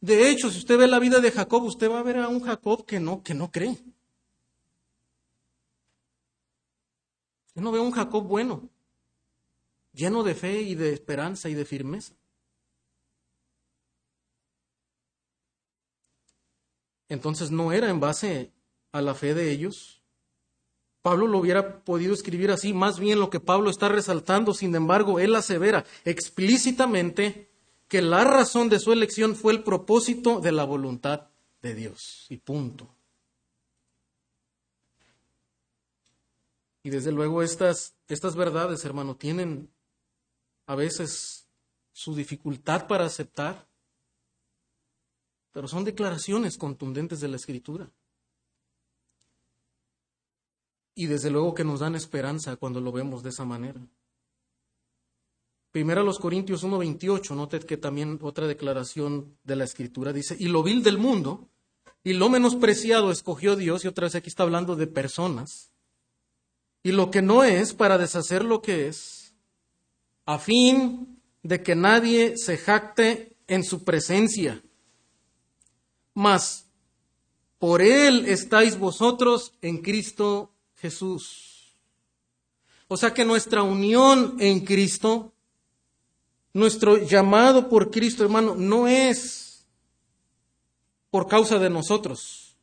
De hecho, si usted ve la vida de Jacob, usted va a ver a un Jacob que no, que no cree. Usted no ve a un Jacob bueno, lleno de fe y de esperanza y de firmeza. Entonces no era en base a la fe de ellos, Pablo lo hubiera podido escribir así, más bien lo que Pablo está resaltando, sin embargo, él asevera explícitamente que la razón de su elección fue el propósito de la voluntad de Dios. Y punto. Y desde luego estas, estas verdades, hermano, tienen a veces su dificultad para aceptar, pero son declaraciones contundentes de la Escritura. Y desde luego que nos dan esperanza cuando lo vemos de esa manera. Primero los Corintios 1.28, note que también otra declaración de la Escritura dice, y lo vil del mundo y lo menospreciado escogió Dios, y otra vez aquí está hablando de personas, y lo que no es para deshacer lo que es, a fin de que nadie se jacte en su presencia. Mas por él estáis vosotros en Cristo Jesús. O sea que nuestra unión en Cristo, nuestro llamado por Cristo, hermano, no es por causa de nosotros.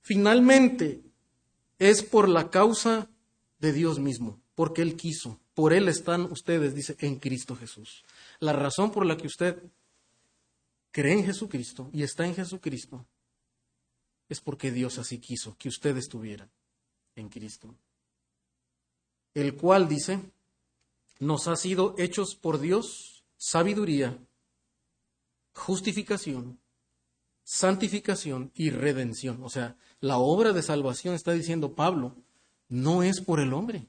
Finalmente, es por la causa de Dios mismo, porque Él quiso. Por Él están ustedes, dice, en Cristo Jesús. La razón por la que usted cree en Jesucristo y está en Jesucristo es porque Dios así quiso que usted estuviera en Cristo. El cual dice, nos ha sido hechos por Dios sabiduría, justificación santificación y redención. O sea, la obra de salvación, está diciendo Pablo, no es por el hombre.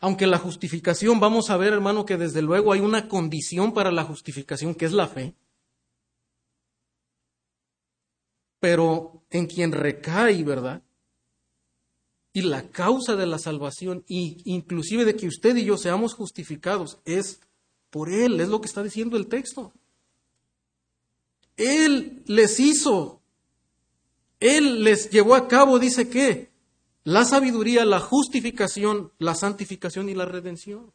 Aunque la justificación, vamos a ver, hermano, que desde luego hay una condición para la justificación, que es la fe. Pero en quien recae, ¿verdad? Y la causa de la salvación, y inclusive de que usted y yo seamos justificados, es por Él, es lo que está diciendo el texto. Él les hizo, Él les llevó a cabo, dice que, la sabiduría, la justificación, la santificación y la redención.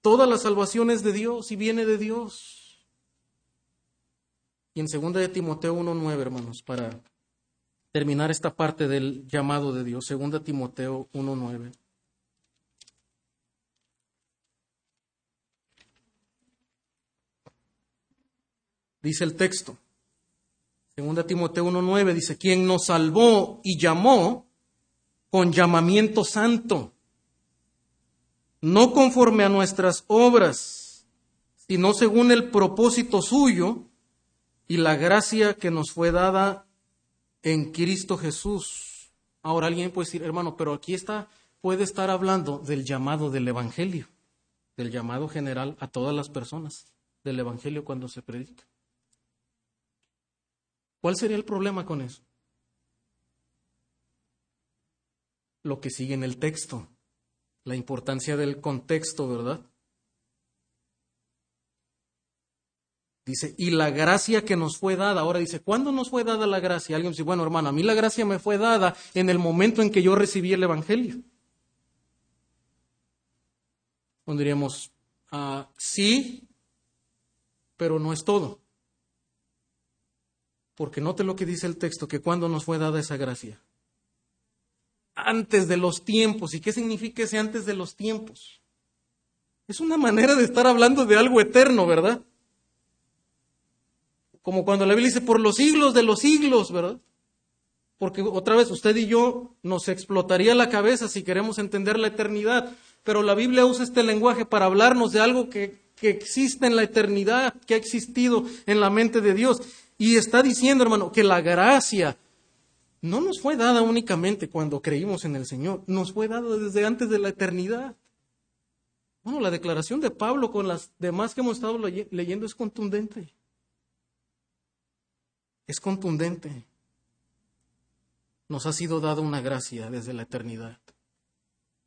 Toda la salvación es de Dios y viene de Dios. Y en 2 de Timoteo 1.9, hermanos, para terminar esta parte del llamado de Dios, 2 Timoteo 1.9. Dice el texto, 2 Timoteo 1.9 dice, quien nos salvó y llamó con llamamiento santo, no conforme a nuestras obras, sino según el propósito suyo y la gracia que nos fue dada en Cristo Jesús. Ahora alguien puede decir, hermano, pero aquí está, puede estar hablando del llamado del Evangelio, del llamado general a todas las personas del Evangelio cuando se predica. ¿Cuál sería el problema con eso? lo que sigue en el texto, la importancia del contexto, ¿verdad? Dice, y la gracia que nos fue dada. Ahora dice, ¿cuándo nos fue dada la gracia? Alguien dice, bueno, hermano, a mí la gracia me fue dada en el momento en que yo recibí el Evangelio. Pondríamos, ah, sí, pero no es todo. Porque note lo que dice el texto, que cuando nos fue dada esa gracia antes de los tiempos. ¿Y qué significa ese antes de los tiempos? Es una manera de estar hablando de algo eterno, ¿verdad? Como cuando la Biblia dice por los siglos de los siglos, ¿verdad? Porque otra vez usted y yo nos explotaría la cabeza si queremos entender la eternidad, pero la Biblia usa este lenguaje para hablarnos de algo que, que existe en la eternidad, que ha existido en la mente de Dios. Y está diciendo, hermano, que la gracia no nos fue dada únicamente cuando creímos en el Señor, nos fue dada desde antes de la eternidad. Bueno, la declaración de Pablo con las demás que hemos estado leyendo es contundente. Es contundente. Nos ha sido dada una gracia desde la eternidad.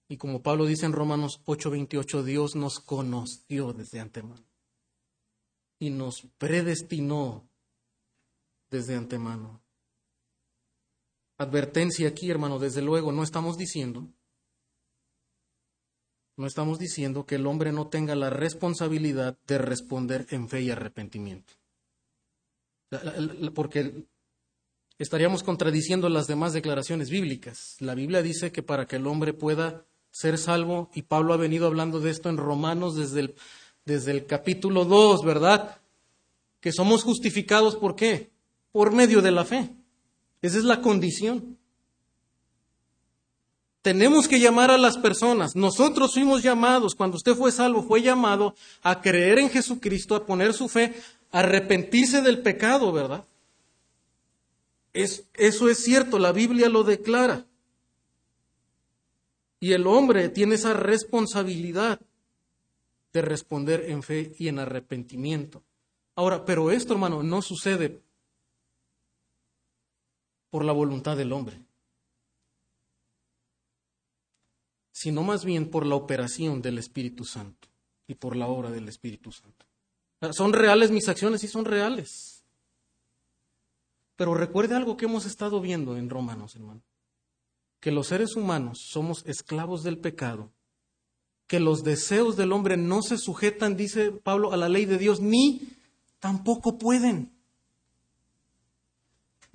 Y como Pablo dice en Romanos 8:28, Dios nos conoció desde antemano. Y nos predestinó desde antemano advertencia aquí, hermano, desde luego, no estamos diciendo, no estamos diciendo que el hombre no tenga la responsabilidad de responder en fe y arrepentimiento. Porque estaríamos contradiciendo las demás declaraciones bíblicas. La Biblia dice que para que el hombre pueda ser salvo, y Pablo ha venido hablando de esto en Romanos desde el, desde el capítulo 2, ¿verdad? Que somos justificados por qué? Por medio de la fe. Esa es la condición. Tenemos que llamar a las personas. Nosotros fuimos llamados, cuando usted fue salvo, fue llamado a creer en Jesucristo, a poner su fe, a arrepentirse del pecado, ¿verdad? Es, eso es cierto, la Biblia lo declara. Y el hombre tiene esa responsabilidad de responder en fe y en arrepentimiento. Ahora, pero esto, hermano, no sucede por la voluntad del hombre, sino más bien por la operación del Espíritu Santo y por la obra del Espíritu Santo. ¿Son reales mis acciones? Sí, son reales. Pero recuerde algo que hemos estado viendo en Romanos, hermano. Que los seres humanos somos esclavos del pecado, que los deseos del hombre no se sujetan, dice Pablo, a la ley de Dios, ni tampoco pueden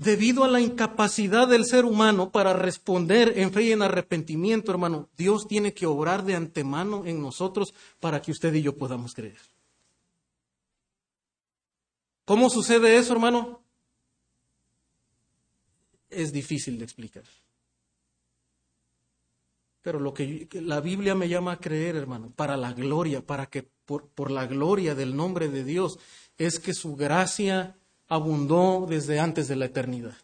debido a la incapacidad del ser humano para responder en fe y en arrepentimiento, hermano, Dios tiene que obrar de antemano en nosotros para que usted y yo podamos creer. ¿Cómo sucede eso, hermano? Es difícil de explicar. Pero lo que la Biblia me llama a creer, hermano, para la gloria, para que por, por la gloria del nombre de Dios, es que su gracia abundó desde antes de la eternidad.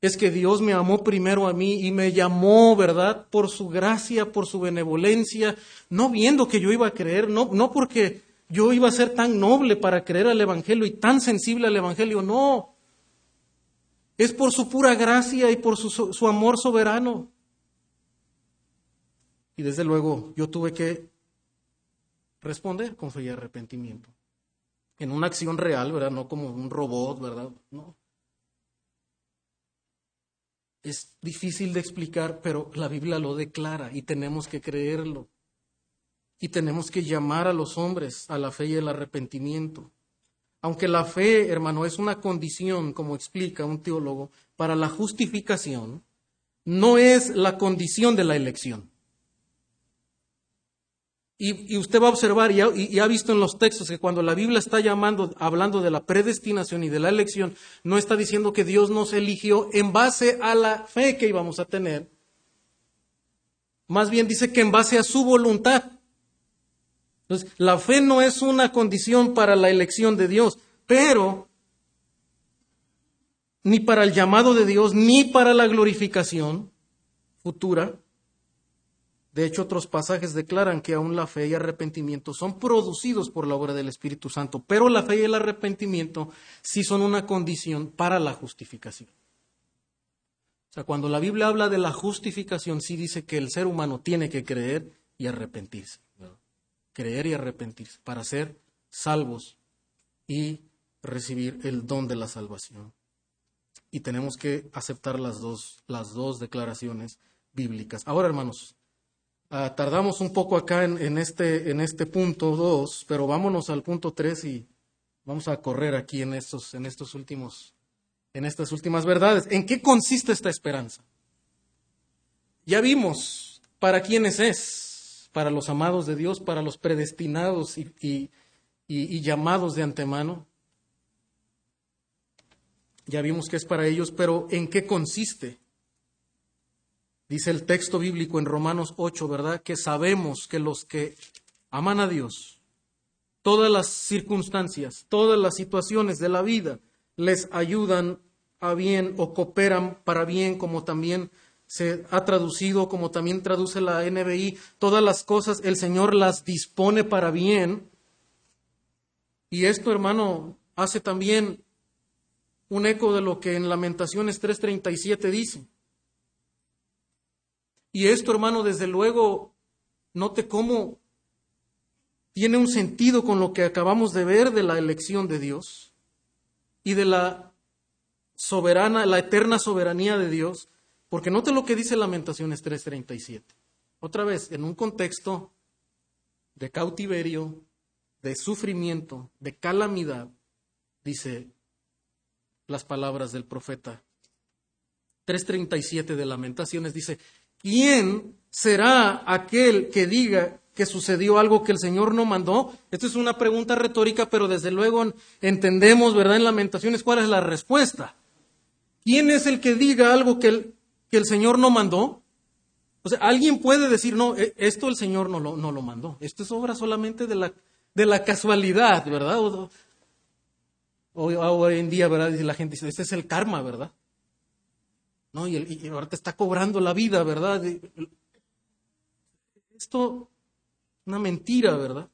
Es que Dios me amó primero a mí y me llamó, ¿verdad? Por su gracia, por su benevolencia, no viendo que yo iba a creer, no, no porque yo iba a ser tan noble para creer al Evangelio y tan sensible al Evangelio, no. Es por su pura gracia y por su, su amor soberano. Y desde luego yo tuve que responder con fe y arrepentimiento. En una acción real, ¿verdad? No como un robot, ¿verdad? No. Es difícil de explicar, pero la Biblia lo declara y tenemos que creerlo. Y tenemos que llamar a los hombres a la fe y el arrepentimiento. Aunque la fe, hermano, es una condición, como explica un teólogo, para la justificación, no es la condición de la elección. Y, usted va a observar y ha, visto en los textos que cuando la Biblia está llamando, hablando de la predestinación y de la elección, no está diciendo que Dios nos eligió en base a la fe que íbamos a tener. Más bien dice que en base a su voluntad. Entonces, la fe no es una condición para la elección de Dios, pero ni para el llamado de Dios, ni para la glorificación futura. De hecho, otros pasajes declaran que aún la fe y arrepentimiento son producidos por la obra del Espíritu Santo, pero la fe y el arrepentimiento sí son una condición para la justificación. O sea, cuando la Biblia habla de la justificación, sí dice que el ser humano tiene que creer y arrepentirse. Creer y arrepentirse para ser salvos y recibir el don de la salvación. Y tenemos que aceptar las dos, las dos declaraciones bíblicas. Ahora, hermanos, Ah, tardamos un poco acá en, este, este punto 2, pero vámonos al punto 3 y vamos a correr aquí en estos, en estos últimos, en estas últimas verdades. ¿En qué consiste esta esperanza? Ya vimos para quiénes es, para los amados de Dios, para los predestinados y llamados de antemano. Ya vimos que es para ellos, pero ¿en qué consiste? Dice el texto bíblico en Romanos 8, ¿verdad? Que sabemos que los que aman a Dios, todas las circunstancias, todas las situaciones de la vida les ayudan a bien o cooperan para bien, como también se ha traducido, como también traduce la NBI, todas las cosas el Señor las dispone para bien. Y esto, hermano, hace también un eco de lo que en Lamentaciones 3:37 dice. Y esto, hermano, desde luego, note cómo tiene un sentido con lo que acabamos de ver de la elección de Dios y de la soberana, la eterna soberanía de Dios, porque note lo que dice Lamentaciones 3:37. Otra vez, en un contexto de cautiverio, de sufrimiento, de calamidad, dice las palabras del profeta 3:37 de Lamentaciones, dice, ¿quién será aquel que diga que sucedió algo que el Señor no mandó? Esta es una pregunta retórica, pero desde luego entendemos, ¿verdad? En Lamentaciones cuál es la respuesta. ¿Quién es el que diga algo que el, que el Señor no mandó? O sea, alguien puede decir, no, e, esto el Señor no lo, no lo mandó. Esto es obra solamente de la, de la casualidad, ¿verdad? O, hoy en día, ¿verdad? La gente dice, este es el karma, ¿verdad? ¿No? Y, y ahora te está cobrando la vida, ¿verdad? Esto, una mentira, ¿verdad?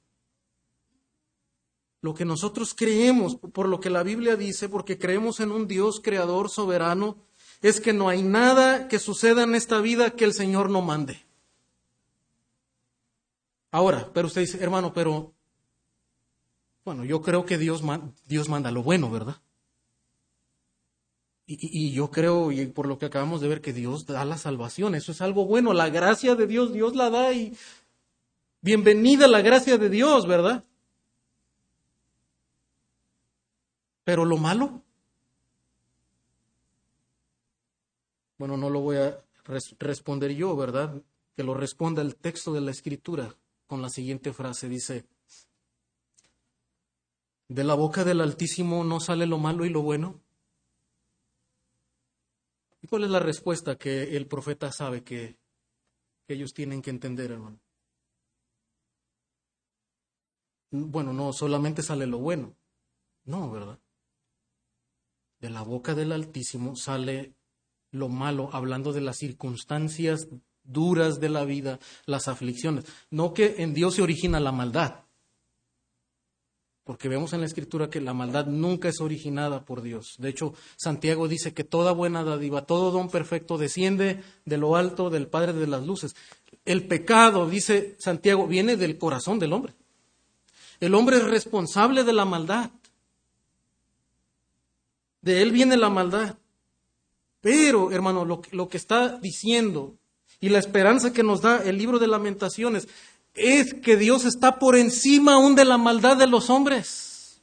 Lo que nosotros creemos, por lo que la Biblia dice, porque creemos en un Dios creador soberano, es que no hay nada que suceda en esta vida que el Señor no mande. Ahora, pero usted dice, hermano, pero, bueno, yo creo que Dios, Dios manda lo bueno, ¿verdad? Y, yo creo, y por lo que acabamos de ver, que Dios da la salvación. Eso es algo bueno. La gracia de Dios, Dios la da y bienvenida la gracia de Dios, ¿verdad? Pero lo malo, bueno, no lo voy a responder yo, ¿verdad? Que lo responda el texto de la Escritura con la siguiente frase. Dice, de la boca del Altísimo no sale lo malo y lo bueno. ¿Y cuál es la respuesta que el profeta sabe que, ellos tienen que entender, hermano? Bueno, no solamente sale lo bueno. No, ¿verdad? De la boca del Altísimo sale lo malo, hablando de las circunstancias duras de la vida, las aflicciones. No que en Dios se origina la maldad, porque vemos en la Escritura que la maldad nunca es originada por Dios. De hecho, Santiago dice que toda buena dádiva, todo don perfecto desciende de lo alto del Padre de las Luces. El pecado, dice Santiago, viene del corazón del hombre. El hombre es responsable de la maldad. De él viene la maldad. Pero, hermano, lo, lo, que está diciendo y la esperanza que nos da el libro de lamentaciones es que Dios está por encima aún de la maldad de los hombres.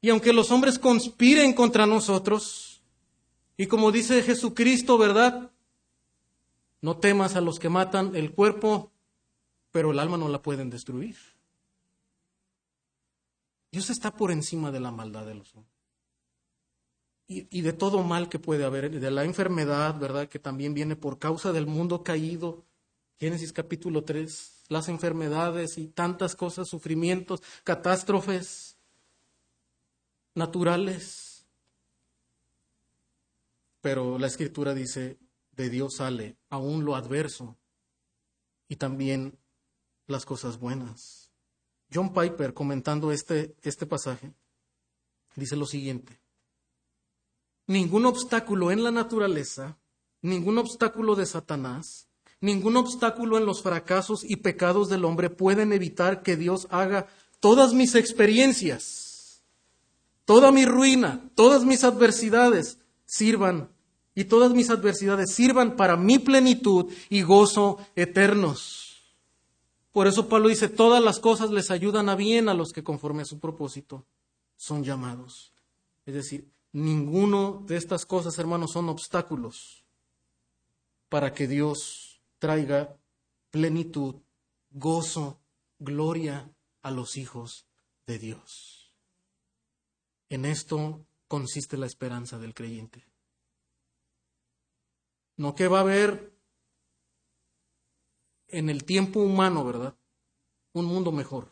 Y aunque los hombres conspiren contra nosotros, y como dice Jesucristo, ¿verdad? No temas a los que matan el cuerpo, pero el alma no la pueden destruir. Dios está por encima de la maldad de los hombres. Y, y, de todo mal que puede haber, de la enfermedad, ¿verdad? Que también viene por causa del mundo caído, Génesis capítulo 3, las enfermedades y tantas cosas, sufrimientos, catástrofes naturales. Pero la escritura dice, de Dios sale aún lo adverso y también las cosas buenas. John Piper, comentando este, este pasaje, dice lo siguiente. Ningún obstáculo en la naturaleza, ningún obstáculo de Satanás, Ningún obstáculo en los fracasos y pecados del hombre pueden evitar que Dios haga todas mis experiencias, toda mi ruina, todas mis adversidades sirvan y todas mis adversidades sirvan para mi plenitud y gozo eternos. Por eso Pablo dice, todas las cosas les ayudan a bien a los que conforme a su propósito son llamados. Es decir, ninguno de estas cosas, hermanos, son obstáculos para que Dios traiga plenitud, gozo, gloria a los hijos de Dios. En esto consiste la esperanza del creyente. No que va a haber en el tiempo humano, ¿verdad? Un mundo mejor.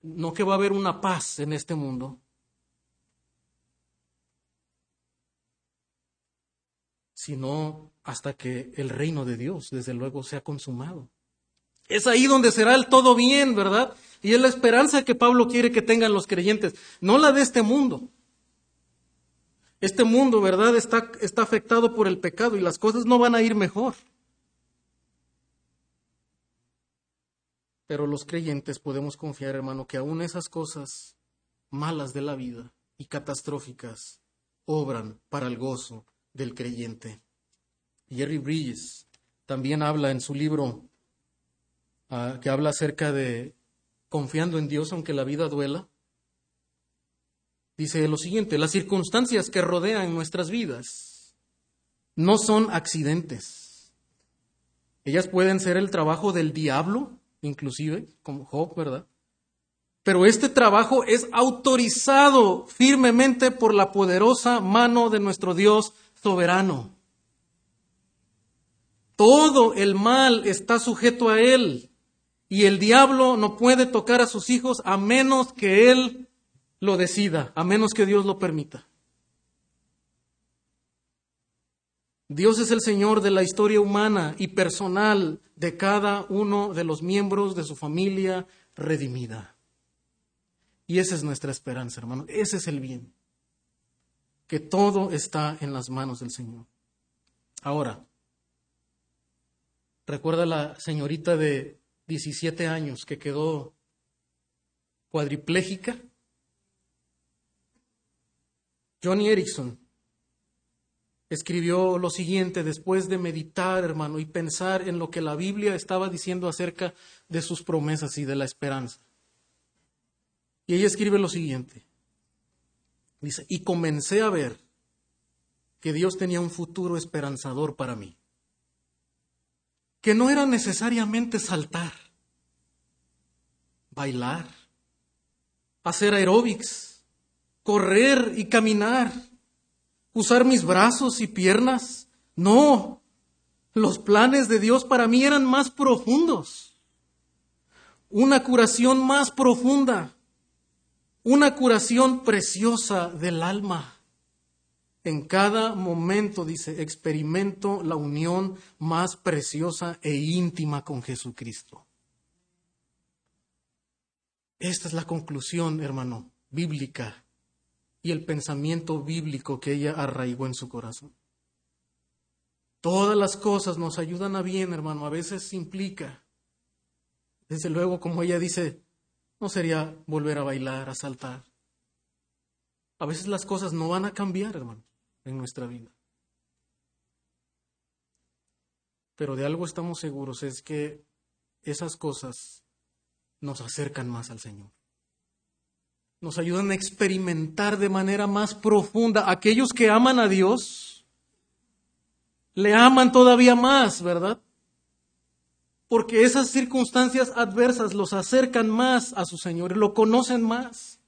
No que va a haber una paz en este mundo, sino hasta que el reino de Dios, desde luego, sea consumado. Es ahí donde será el todo bien, ¿verdad? Y es la esperanza que Pablo quiere que tengan los creyentes, no la de este mundo. Este mundo, ¿verdad?, está, está afectado por el pecado y las cosas no van a ir mejor. Pero los creyentes podemos confiar, hermano, que aún esas cosas malas de la vida y catastróficas obran para el gozo del creyente. Jerry Bridges también habla en su libro ah, que habla acerca de confiando en Dios aunque la vida duela. Dice lo siguiente, las circunstancias que rodean nuestras vidas no son accidentes. Ellas pueden ser el trabajo del diablo, inclusive, como Job, ¿verdad? Pero este trabajo es autorizado firmemente por la poderosa mano de nuestro Dios soberano. Todo el mal está sujeto a él y el diablo no puede tocar a sus hijos a menos que él lo decida, a menos que Dios lo permita. Dios es el Señor de la historia humana y personal de cada uno de los miembros de su familia redimida. Y esa es nuestra esperanza, hermano. Ese es el bien que todo está en las manos del Señor. Ahora, recuerda la señorita de 17 años que quedó cuadriplégica. Johnny Erickson escribió lo siguiente después de meditar, hermano, y pensar en lo que la Biblia estaba diciendo acerca de sus promesas y de la esperanza. Y ella escribe lo siguiente. Dice, y comencé a ver que Dios tenía un futuro esperanzador para mí. Que no era necesariamente saltar, bailar, hacer aeróbics, correr y caminar, usar mis brazos y piernas. No, los planes de Dios para mí eran más profundos. Una curación más profunda una curación preciosa del alma. En cada momento, dice, experimento la unión más preciosa e íntima con Jesucristo. Esta es la conclusión, hermano, bíblica y el pensamiento bíblico que ella arraigó en su corazón. Todas las cosas nos ayudan a bien, hermano. A veces implica, desde luego, como ella dice, no sería volver a bailar, a saltar. A veces las cosas no van a cambiar, hermano, en nuestra vida. Pero de algo estamos seguros, es que esas cosas nos acercan más al Señor. Nos ayudan a experimentar de manera más profunda. Aquellos que aman a Dios, le aman todavía más, ¿verdad? Porque esas circunstancias adversas los acercan más a su Señor, lo conocen más.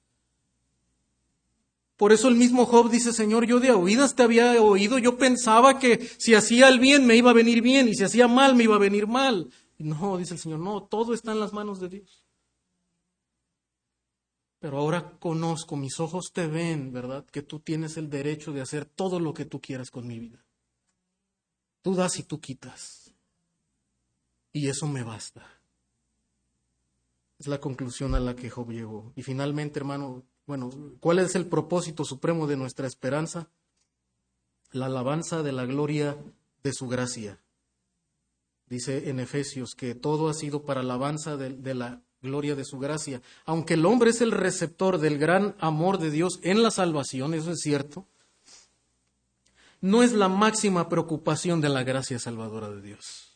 Por eso el mismo Job dice, Señor, yo de oídas te había oído, yo pensaba que si hacía el bien me iba a venir bien y si hacía mal me iba a venir mal. No, dice el Señor, no, todo está en las manos de Dios pero ahora conozco, mis ojos te ven, ¿verdad? Que tú tienes el derecho de hacer todo lo que tú quieras con mi vida. Tú das y tú quitas. Y eso me basta. Es la conclusión a la que Job llegó. Y finalmente, hermano, bueno, ¿cuál es el propósito supremo de nuestra esperanza? La alabanza de la gloria de su gracia. Dice en Efesios que todo ha sido para alabanza de, de la gloria de su gracia. Aunque el hombre es el receptor del gran amor de Dios en la salvación, eso es cierto, no es la máxima preocupación de la gracia salvadora de Dios.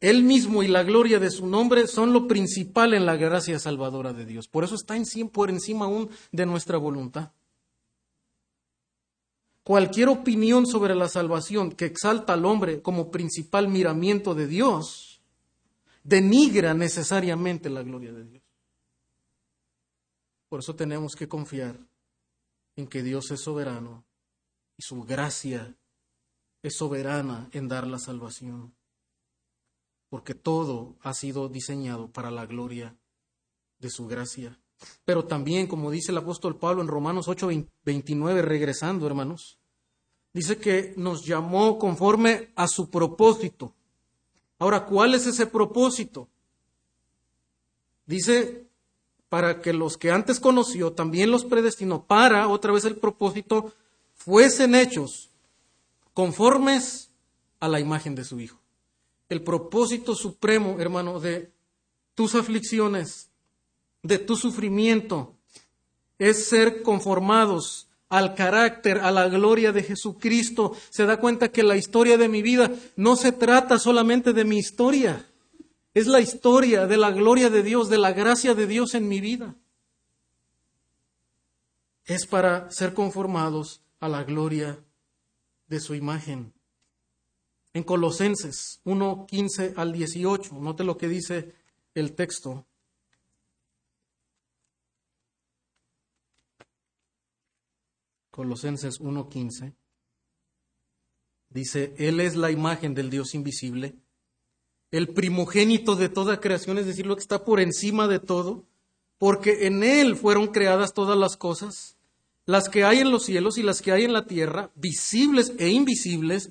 Él mismo y la gloria de su nombre son lo principal en la gracia salvadora de Dios. Por eso está por encima aún de nuestra voluntad. Cualquier opinión sobre la salvación que exalta al hombre como principal miramiento de Dios denigra necesariamente la gloria de Dios. Por eso tenemos que confiar en que Dios es soberano y su gracia es soberana en dar la salvación, porque todo ha sido diseñado para la gloria de su gracia. Pero también, como dice el apóstol Pablo en Romanos 8, 29, regresando, hermanos, dice que nos llamó conforme a su propósito Ahora, ¿cuál es ese propósito? Dice, para que los que antes conoció también los predestinó, para, otra vez el propósito, fuesen hechos conformes a la imagen de su Hijo. El propósito supremo, hermano, de tus aflicciones, de tu sufrimiento, es ser conformados al carácter, a la gloria de Jesucristo, se da cuenta que la historia de mi vida no se trata solamente de mi historia, es la historia de la gloria de Dios, de la gracia de Dios en mi vida. Es para ser conformados a la gloria de su imagen. En Colosenses 1, 15 al 18, note lo que dice el texto. Colosenses 1.15, dice, Él es la imagen del Dios invisible, el primogénito de toda creación, es decir, lo que está por encima de todo, porque en Él fueron creadas todas las cosas, las que hay en los cielos y las que hay en la tierra, visibles e invisibles,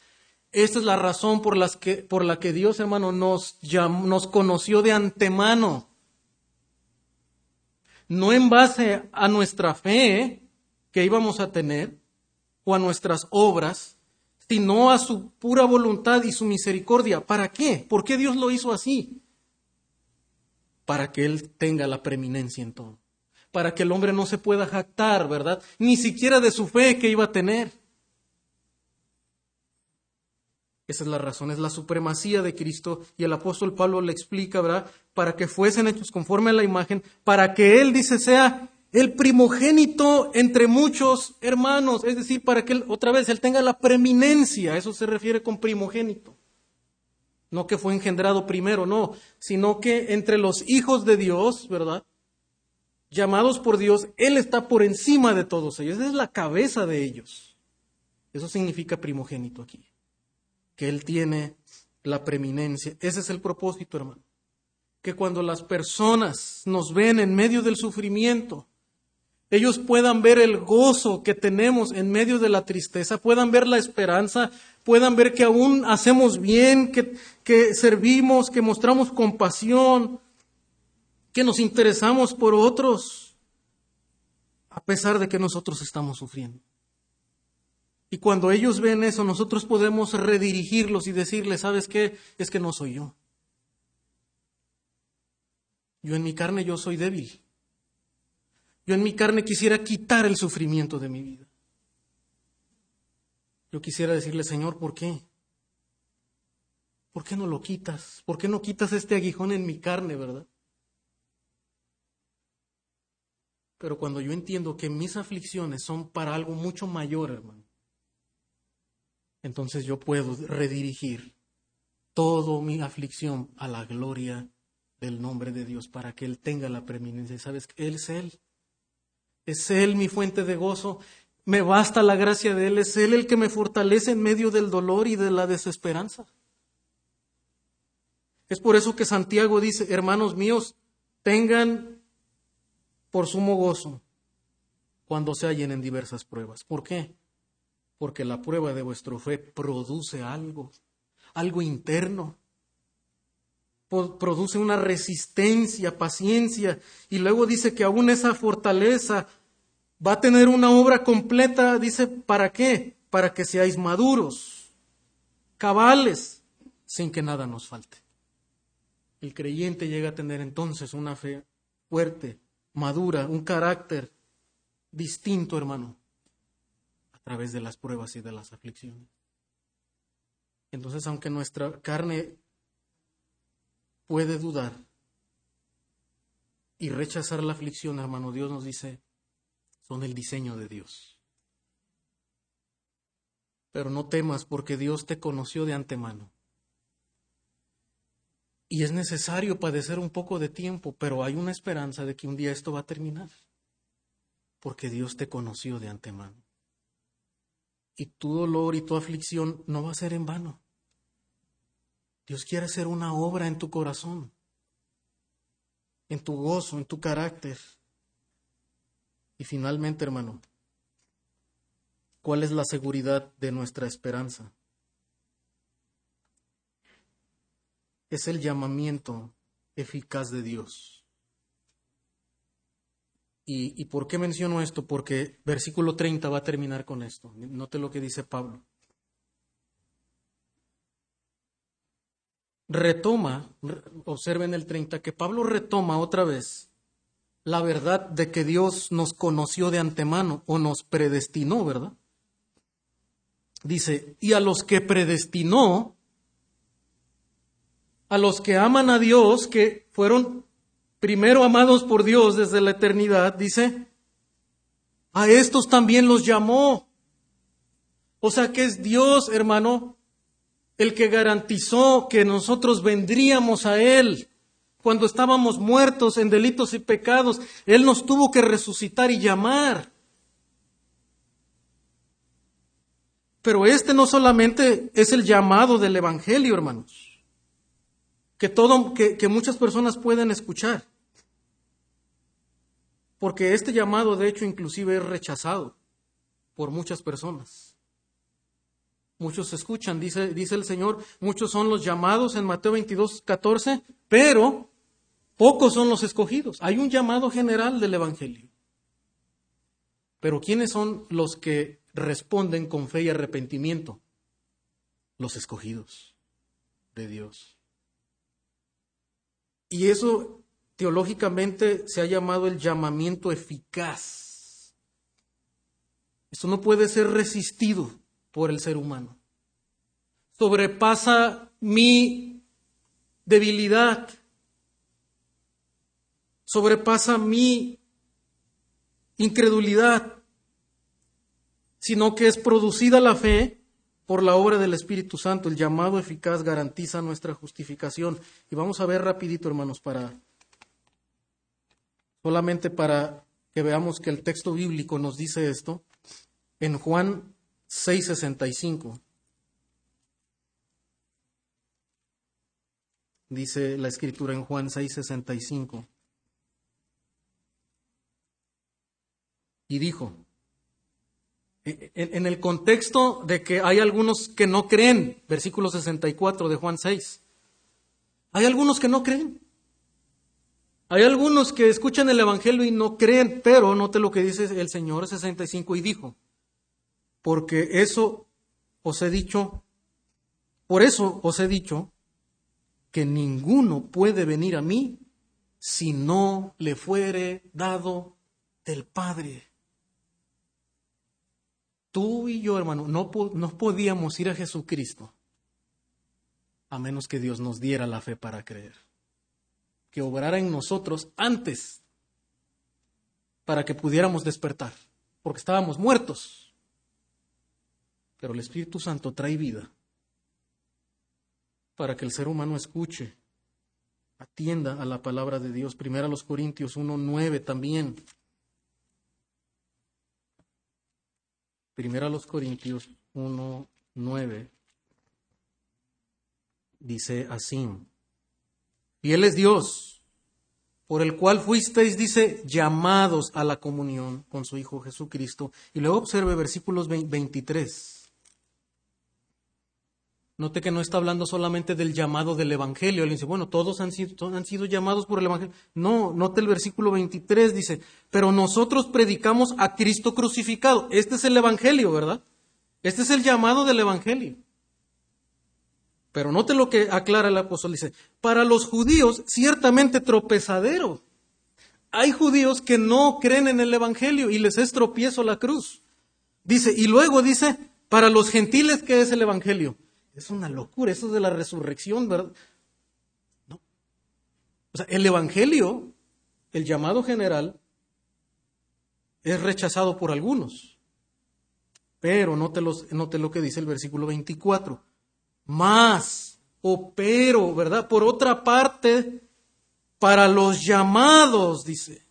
Esta es la razón por, las que, por la que Dios, hermano, nos, nos conoció de antemano. No en base a nuestra fe que íbamos a tener o a nuestras obras, sino a su pura voluntad y su misericordia. ¿Para qué? ¿Por qué Dios lo hizo así? Para que Él tenga la preeminencia en todo. Para que el hombre no se pueda jactar, ¿verdad? Ni siquiera de su fe que iba a tener. Esa es la razón, es la supremacía de Cristo y el apóstol Pablo le explica, ¿verdad? Para que fuesen hechos conforme a la imagen, para que Él, dice, sea el primogénito entre muchos hermanos, es decir, para que otra vez él tenga la preeminencia, eso se refiere con primogénito. No que fue engendrado primero, no, sino que entre los hijos de Dios, ¿verdad? Llamados por Dios, Él está por encima de todos ellos, es la cabeza de ellos. Eso significa primogénito aquí, que Él tiene la preeminencia. Ese es el propósito, hermano. Que cuando las personas nos ven en medio del sufrimiento, ellos puedan ver el gozo que tenemos en medio de la tristeza, puedan ver la esperanza, puedan ver que aún hacemos bien, que, que servimos, que mostramos compasión, que nos interesamos por otros, a pesar de que nosotros estamos sufriendo. Y cuando ellos ven eso, nosotros podemos redirigirlos y decirles, ¿sabes qué? Es que no soy yo. Yo en mi carne yo soy débil. Yo en mi carne quisiera quitar el sufrimiento de mi vida. Yo quisiera decirle, Señor, ¿por qué? ¿Por qué no lo quitas? ¿Por qué no quitas este aguijón en mi carne, verdad? Pero cuando yo entiendo que mis aflicciones son para algo mucho mayor, hermano, entonces yo puedo redirigir toda mi aflicción a la gloria del nombre de Dios para que Él tenga la preeminencia. ¿Sabes? Él es Él. Es Él mi fuente de gozo. Me basta la gracia de Él. Es Él el que me fortalece en medio del dolor y de la desesperanza. Es por eso que Santiago dice, hermanos míos, tengan por sumo gozo cuando se hallen en diversas pruebas. ¿Por qué? Porque la prueba de vuestra fe produce algo, algo interno produce una resistencia, paciencia, y luego dice que aún esa fortaleza va a tener una obra completa, dice, ¿para qué? Para que seáis maduros, cabales, sin que nada nos falte. El creyente llega a tener entonces una fe fuerte, madura, un carácter distinto, hermano, través de las pruebas y de las aflicciones. Entonces, aunque nuestra carne puede dudar y rechazar la aflicción, hermano, Dios nos dice, son el diseño de Dios. Pero no temas porque Dios te conoció de antemano. Y es necesario padecer un poco de tiempo, pero hay una esperanza de que un día esto va a terminar. Porque Dios te conoció de antemano. Y tu dolor y tu aflicción no va a ser en vano. Dios quiere hacer una obra en tu corazón, en tu gozo, en tu carácter. Y finalmente, hermano, ¿cuál es la seguridad de nuestra esperanza? Es el llamamiento eficaz de Dios. ¿Y, por qué menciono esto? Porque versículo 30 va a terminar con esto. Note lo que dice Pablo. retoma, observen el 30, que Pablo retoma otra vez la verdad de que Dios nos conoció de antemano o nos predestinó, ¿verdad? Dice, y a los que predestinó, a los que aman a Dios, que fueron primero amados por Dios desde la eternidad, dice, a estos también los llamó. O sea que es Dios, hermano, el que garantizó que nosotros vendríamos a Él. Cuando estábamos muertos en delitos y pecados, Él nos tuvo que resucitar y llamar. Pero este no solamente es el llamado del Evangelio, hermanos, que, todo, que, muchas personas pueden escuchar. Porque este llamado, de hecho, inclusive es rechazado por muchas personas. Muchos escuchan, dice, dice el Señor, muchos son los llamados en Mateo 22, 14, pero pocos son los escogidos. Hay un llamado general del Evangelio. Pero ¿quiénes son los que responden con fe y arrepentimiento? Los escogidos de Dios. Y eso teológicamente se ha llamado el llamamiento eficaz. Eso no puede ser resistido por el ser humano. Sobrepasa mi debilidad. Sobrepasa mi incredulidad, sino que es producida la fe por la obra del Espíritu Santo. El llamado eficaz garantiza nuestra justificación. Y vamos a ver rapidito, hermanos, para solamente para que veamos que el texto bíblico nos dice esto en Juan 6:65. Dice la escritura en Juan 6:65. Y dijo, en, el contexto de que hay algunos que no creen, versículo 64 de Juan 6, hay algunos que no creen. Hay algunos que escuchan el Evangelio y no creen, pero note lo que dice el Señor 65 y dijo, porque eso os he dicho, por eso os he dicho que ninguno puede venir a mí si no le fuere dado del Padre. Tú y yo, hermano, no, no podíamos ir a Jesucristo a menos que Dios nos diera la fe para creer que obrara en nosotros antes para que pudiéramos despertar, porque estábamos muertos. Pero el Espíritu Santo trae vida para que el ser humano escuche, atienda a la palabra de Dios. Primero a los Corintios 1.9 también. Primero a los Corintios 1.9 dice así. Y Él es Dios, por el cual fuisteis, dice, llamados a la comunión con su Hijo Jesucristo. Y luego observe versículos 23. Note que no está hablando solamente del llamado del Evangelio. Él dice, bueno, todos han sido, han sido llamados por el Evangelio. No, note el versículo 23, dice, pero nosotros predicamos a Cristo crucificado. Este es el Evangelio, ¿verdad? Este es el llamado del Evangelio. Pero note lo que aclara el apóstol. Dice, para los judíos ciertamente tropezadero. Hay judíos que no creen en el Evangelio y les es tropiezo la cruz. Dice, y luego dice, para los gentiles, ¿qué es el Evangelio? Es una locura, eso es de la resurrección, ¿verdad? No. O sea, el Evangelio, el llamado general, es rechazado por algunos. Pero note, los, note lo que dice el versículo 24 más o pero, ¿verdad? Por otra parte, para los llamados, dice,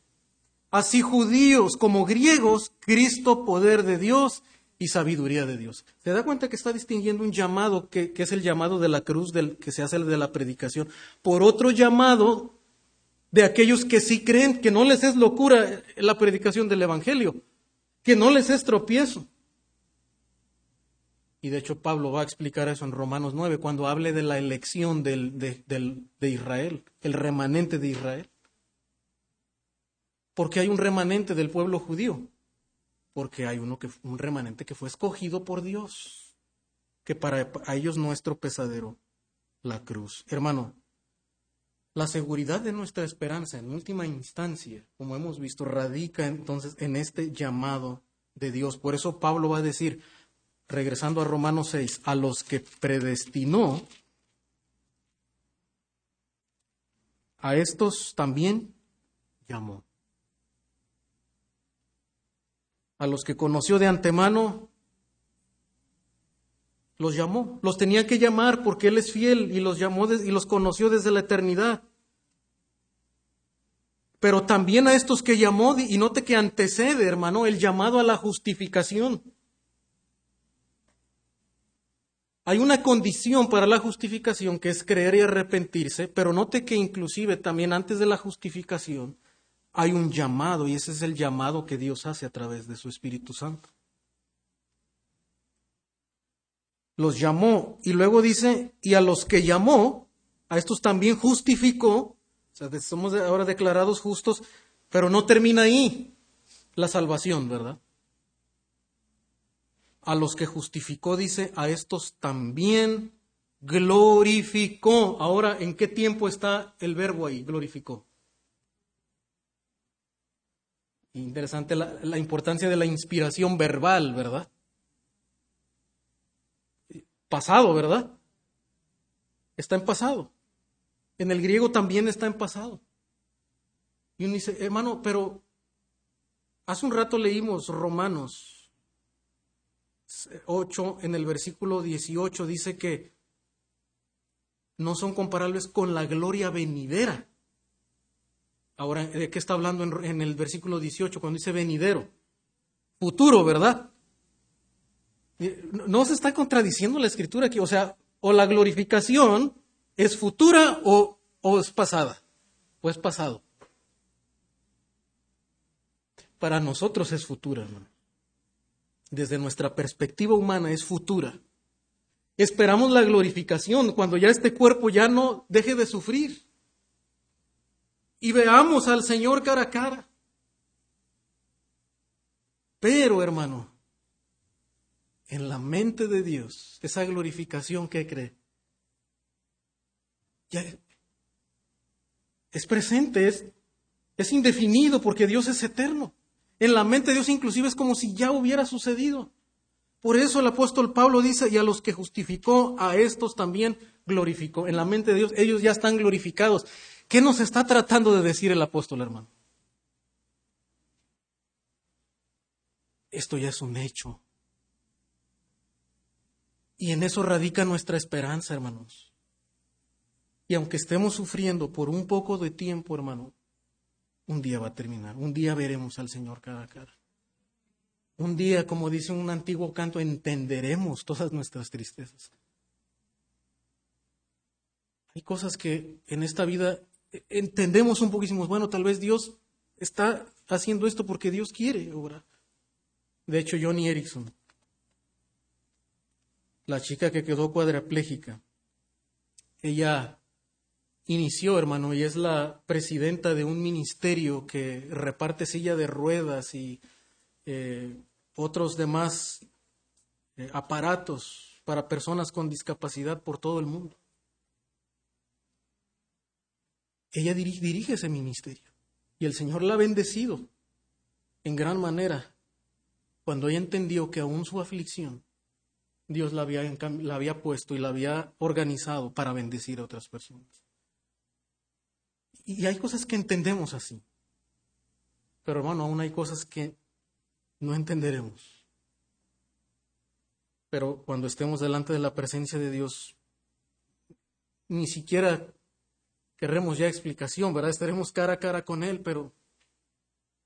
así judíos como griegos, Cristo poder de Dios y sabiduría de Dios. ¿Se da cuenta que está distinguiendo un llamado que, es el llamado de la cruz, del, que se hace el de la predicación, por otro llamado de aquellos que sí creen que no les es locura la predicación del Evangelio, que no les es tropiezo? Y de hecho Pablo va a explicar eso en Romanos 9 cuando hable de la elección de, Israel, el remanente de Israel. Porque hay un remanente del pueblo judío. Porque hay uno que, un remanente que fue escogido por Dios. Que para ellos nuestro pesadero, la cruz. Hermano, la seguridad de nuestra esperanza en última instancia, como hemos visto, radica entonces en este llamado de Dios. Por eso Pablo va a decir, regresando a Romanos 6, a los que predestinó, a estos también llamó. A los que conoció de antemano, los llamó. Los tenía que llamar porque Él es fiel y los llamó y los conoció desde la eternidad. Pero también a estos que llamó, y note que antecede, hermano, el llamado a la justificación. Hay una condición para la justificación que es creer y arrepentirse, pero note que inclusive también antes de la justificación hay un llamado y ese es el llamado que Dios hace a través de su Espíritu Santo. Los llamó y luego dice, y a los que llamó, a estos también justificó, o sea, somos ahora declarados justos, pero no termina ahí la salvación, ¿verdad? A los que justificó, dice, a estos también glorificó. Ahora, ¿en qué tiempo está el verbo ahí? Glorificó. Interesante la, importancia de la inspiración verbal, ¿verdad? Pasado, ¿verdad? Está en pasado. En el griego también está en pasado. Y uno dice, hermano, pero Hace un rato leímos Romanos 8 en el versículo 18, dice que no son comparables con la gloria venidera. Ahora, ¿de qué está hablando en, el versículo 18 cuando dice venidero? Futuro, ¿verdad? No se está contradiciendo la escritura aquí, o sea, o la glorificación es futura o, o es pasada, o es pasado. Para nosotros es futura, hermano. Desde nuestra perspectiva humana es futura. Esperamos la glorificación cuando ya este cuerpo ya no deje de sufrir y veamos al Señor cara a cara. Pero, hermano, en la mente de Dios, esa glorificación que cree, ya es presente, es, es indefinido porque Dios es eterno. En la mente de Dios inclusive es como si ya hubiera sucedido. Por eso el apóstol Pablo dice, y a los que justificó, a estos también glorificó. En la mente de Dios, ellos ya están glorificados. ¿Qué nos está tratando de decir el apóstol, hermano? Esto ya es un hecho. Y en eso radica nuestra esperanza, hermanos. Y aunque estemos sufriendo por un poco de tiempo, hermano, un día va a terminar. Un día veremos al Señor cara a cara. Un día, como dice un antiguo canto, entenderemos todas nuestras tristezas. Hay cosas que en esta vida entendemos un poquísimo, bueno, tal vez Dios está haciendo esto porque Dios quiere obrar. De hecho, Johnny Erickson, la chica que quedó cuadraplégica, ella inició, hermano, y es la presidenta de un ministerio que reparte silla de ruedas y eh, otros demás eh, aparatos para personas con discapacidad por todo el mundo. Ella dirige, ese ministerio. Y el Señor la ha bendecido en gran manera cuando ella entendió que aún su aflicción Dios la había, la había puesto y la había organizado para bendecir a otras personas. Y hay cosas que entendemos así. Pero hermano, aún hay cosas que no entenderemos. Pero cuando estemos delante de la presencia de Dios, ni siquiera querremos ya explicación, ¿verdad? Estaremos cara a cara con Él, pero,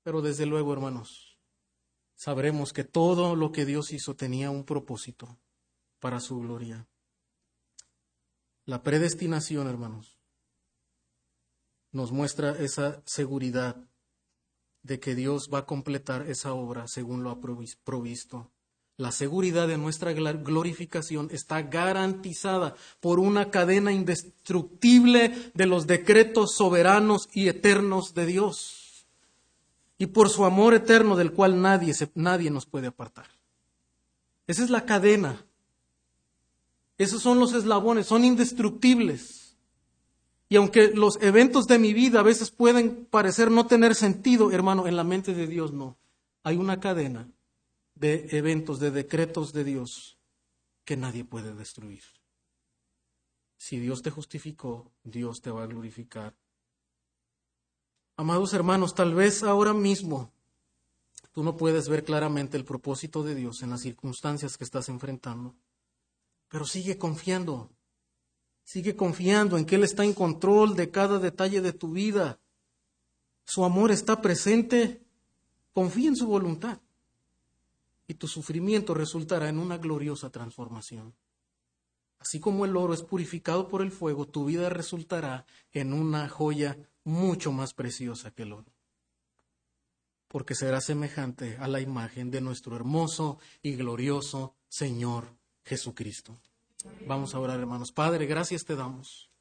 pero desde luego, hermanos, sabremos que todo lo que Dios hizo tenía un propósito para su gloria. La predestinación, hermanos, nos muestra esa seguridad de que Dios va a completar esa obra según lo ha provisto. La seguridad de nuestra glorificación está garantizada por una cadena indestructible de los decretos soberanos y eternos de Dios y por su amor eterno del cual nadie, nadie nos puede apartar. Esa es la cadena. Esos son los eslabones, son indestructibles. Y aunque los eventos de mi vida a veces pueden parecer no tener sentido, hermano, en la mente de Dios no. Hay una cadena de eventos, de decretos de Dios que nadie puede destruir. Si Dios te justificó, Dios te va a glorificar. Amados hermanos, tal vez ahora mismo tú no puedes ver claramente el propósito de Dios en las circunstancias que estás enfrentando, pero sigue confiando, sigue confiando en que Él está en control de cada detalle de tu vida. Su amor está presente, confía en su voluntad y tu sufrimiento resultará en una gloriosa transformación. Así como el oro es purificado por el fuego, tu vida resultará en una joya mucho más preciosa que el oro, porque será semejante a la imagen de nuestro hermoso y glorioso Señor Jesucristo. Vamos a orar, hermanos. Padre, gracias te damos.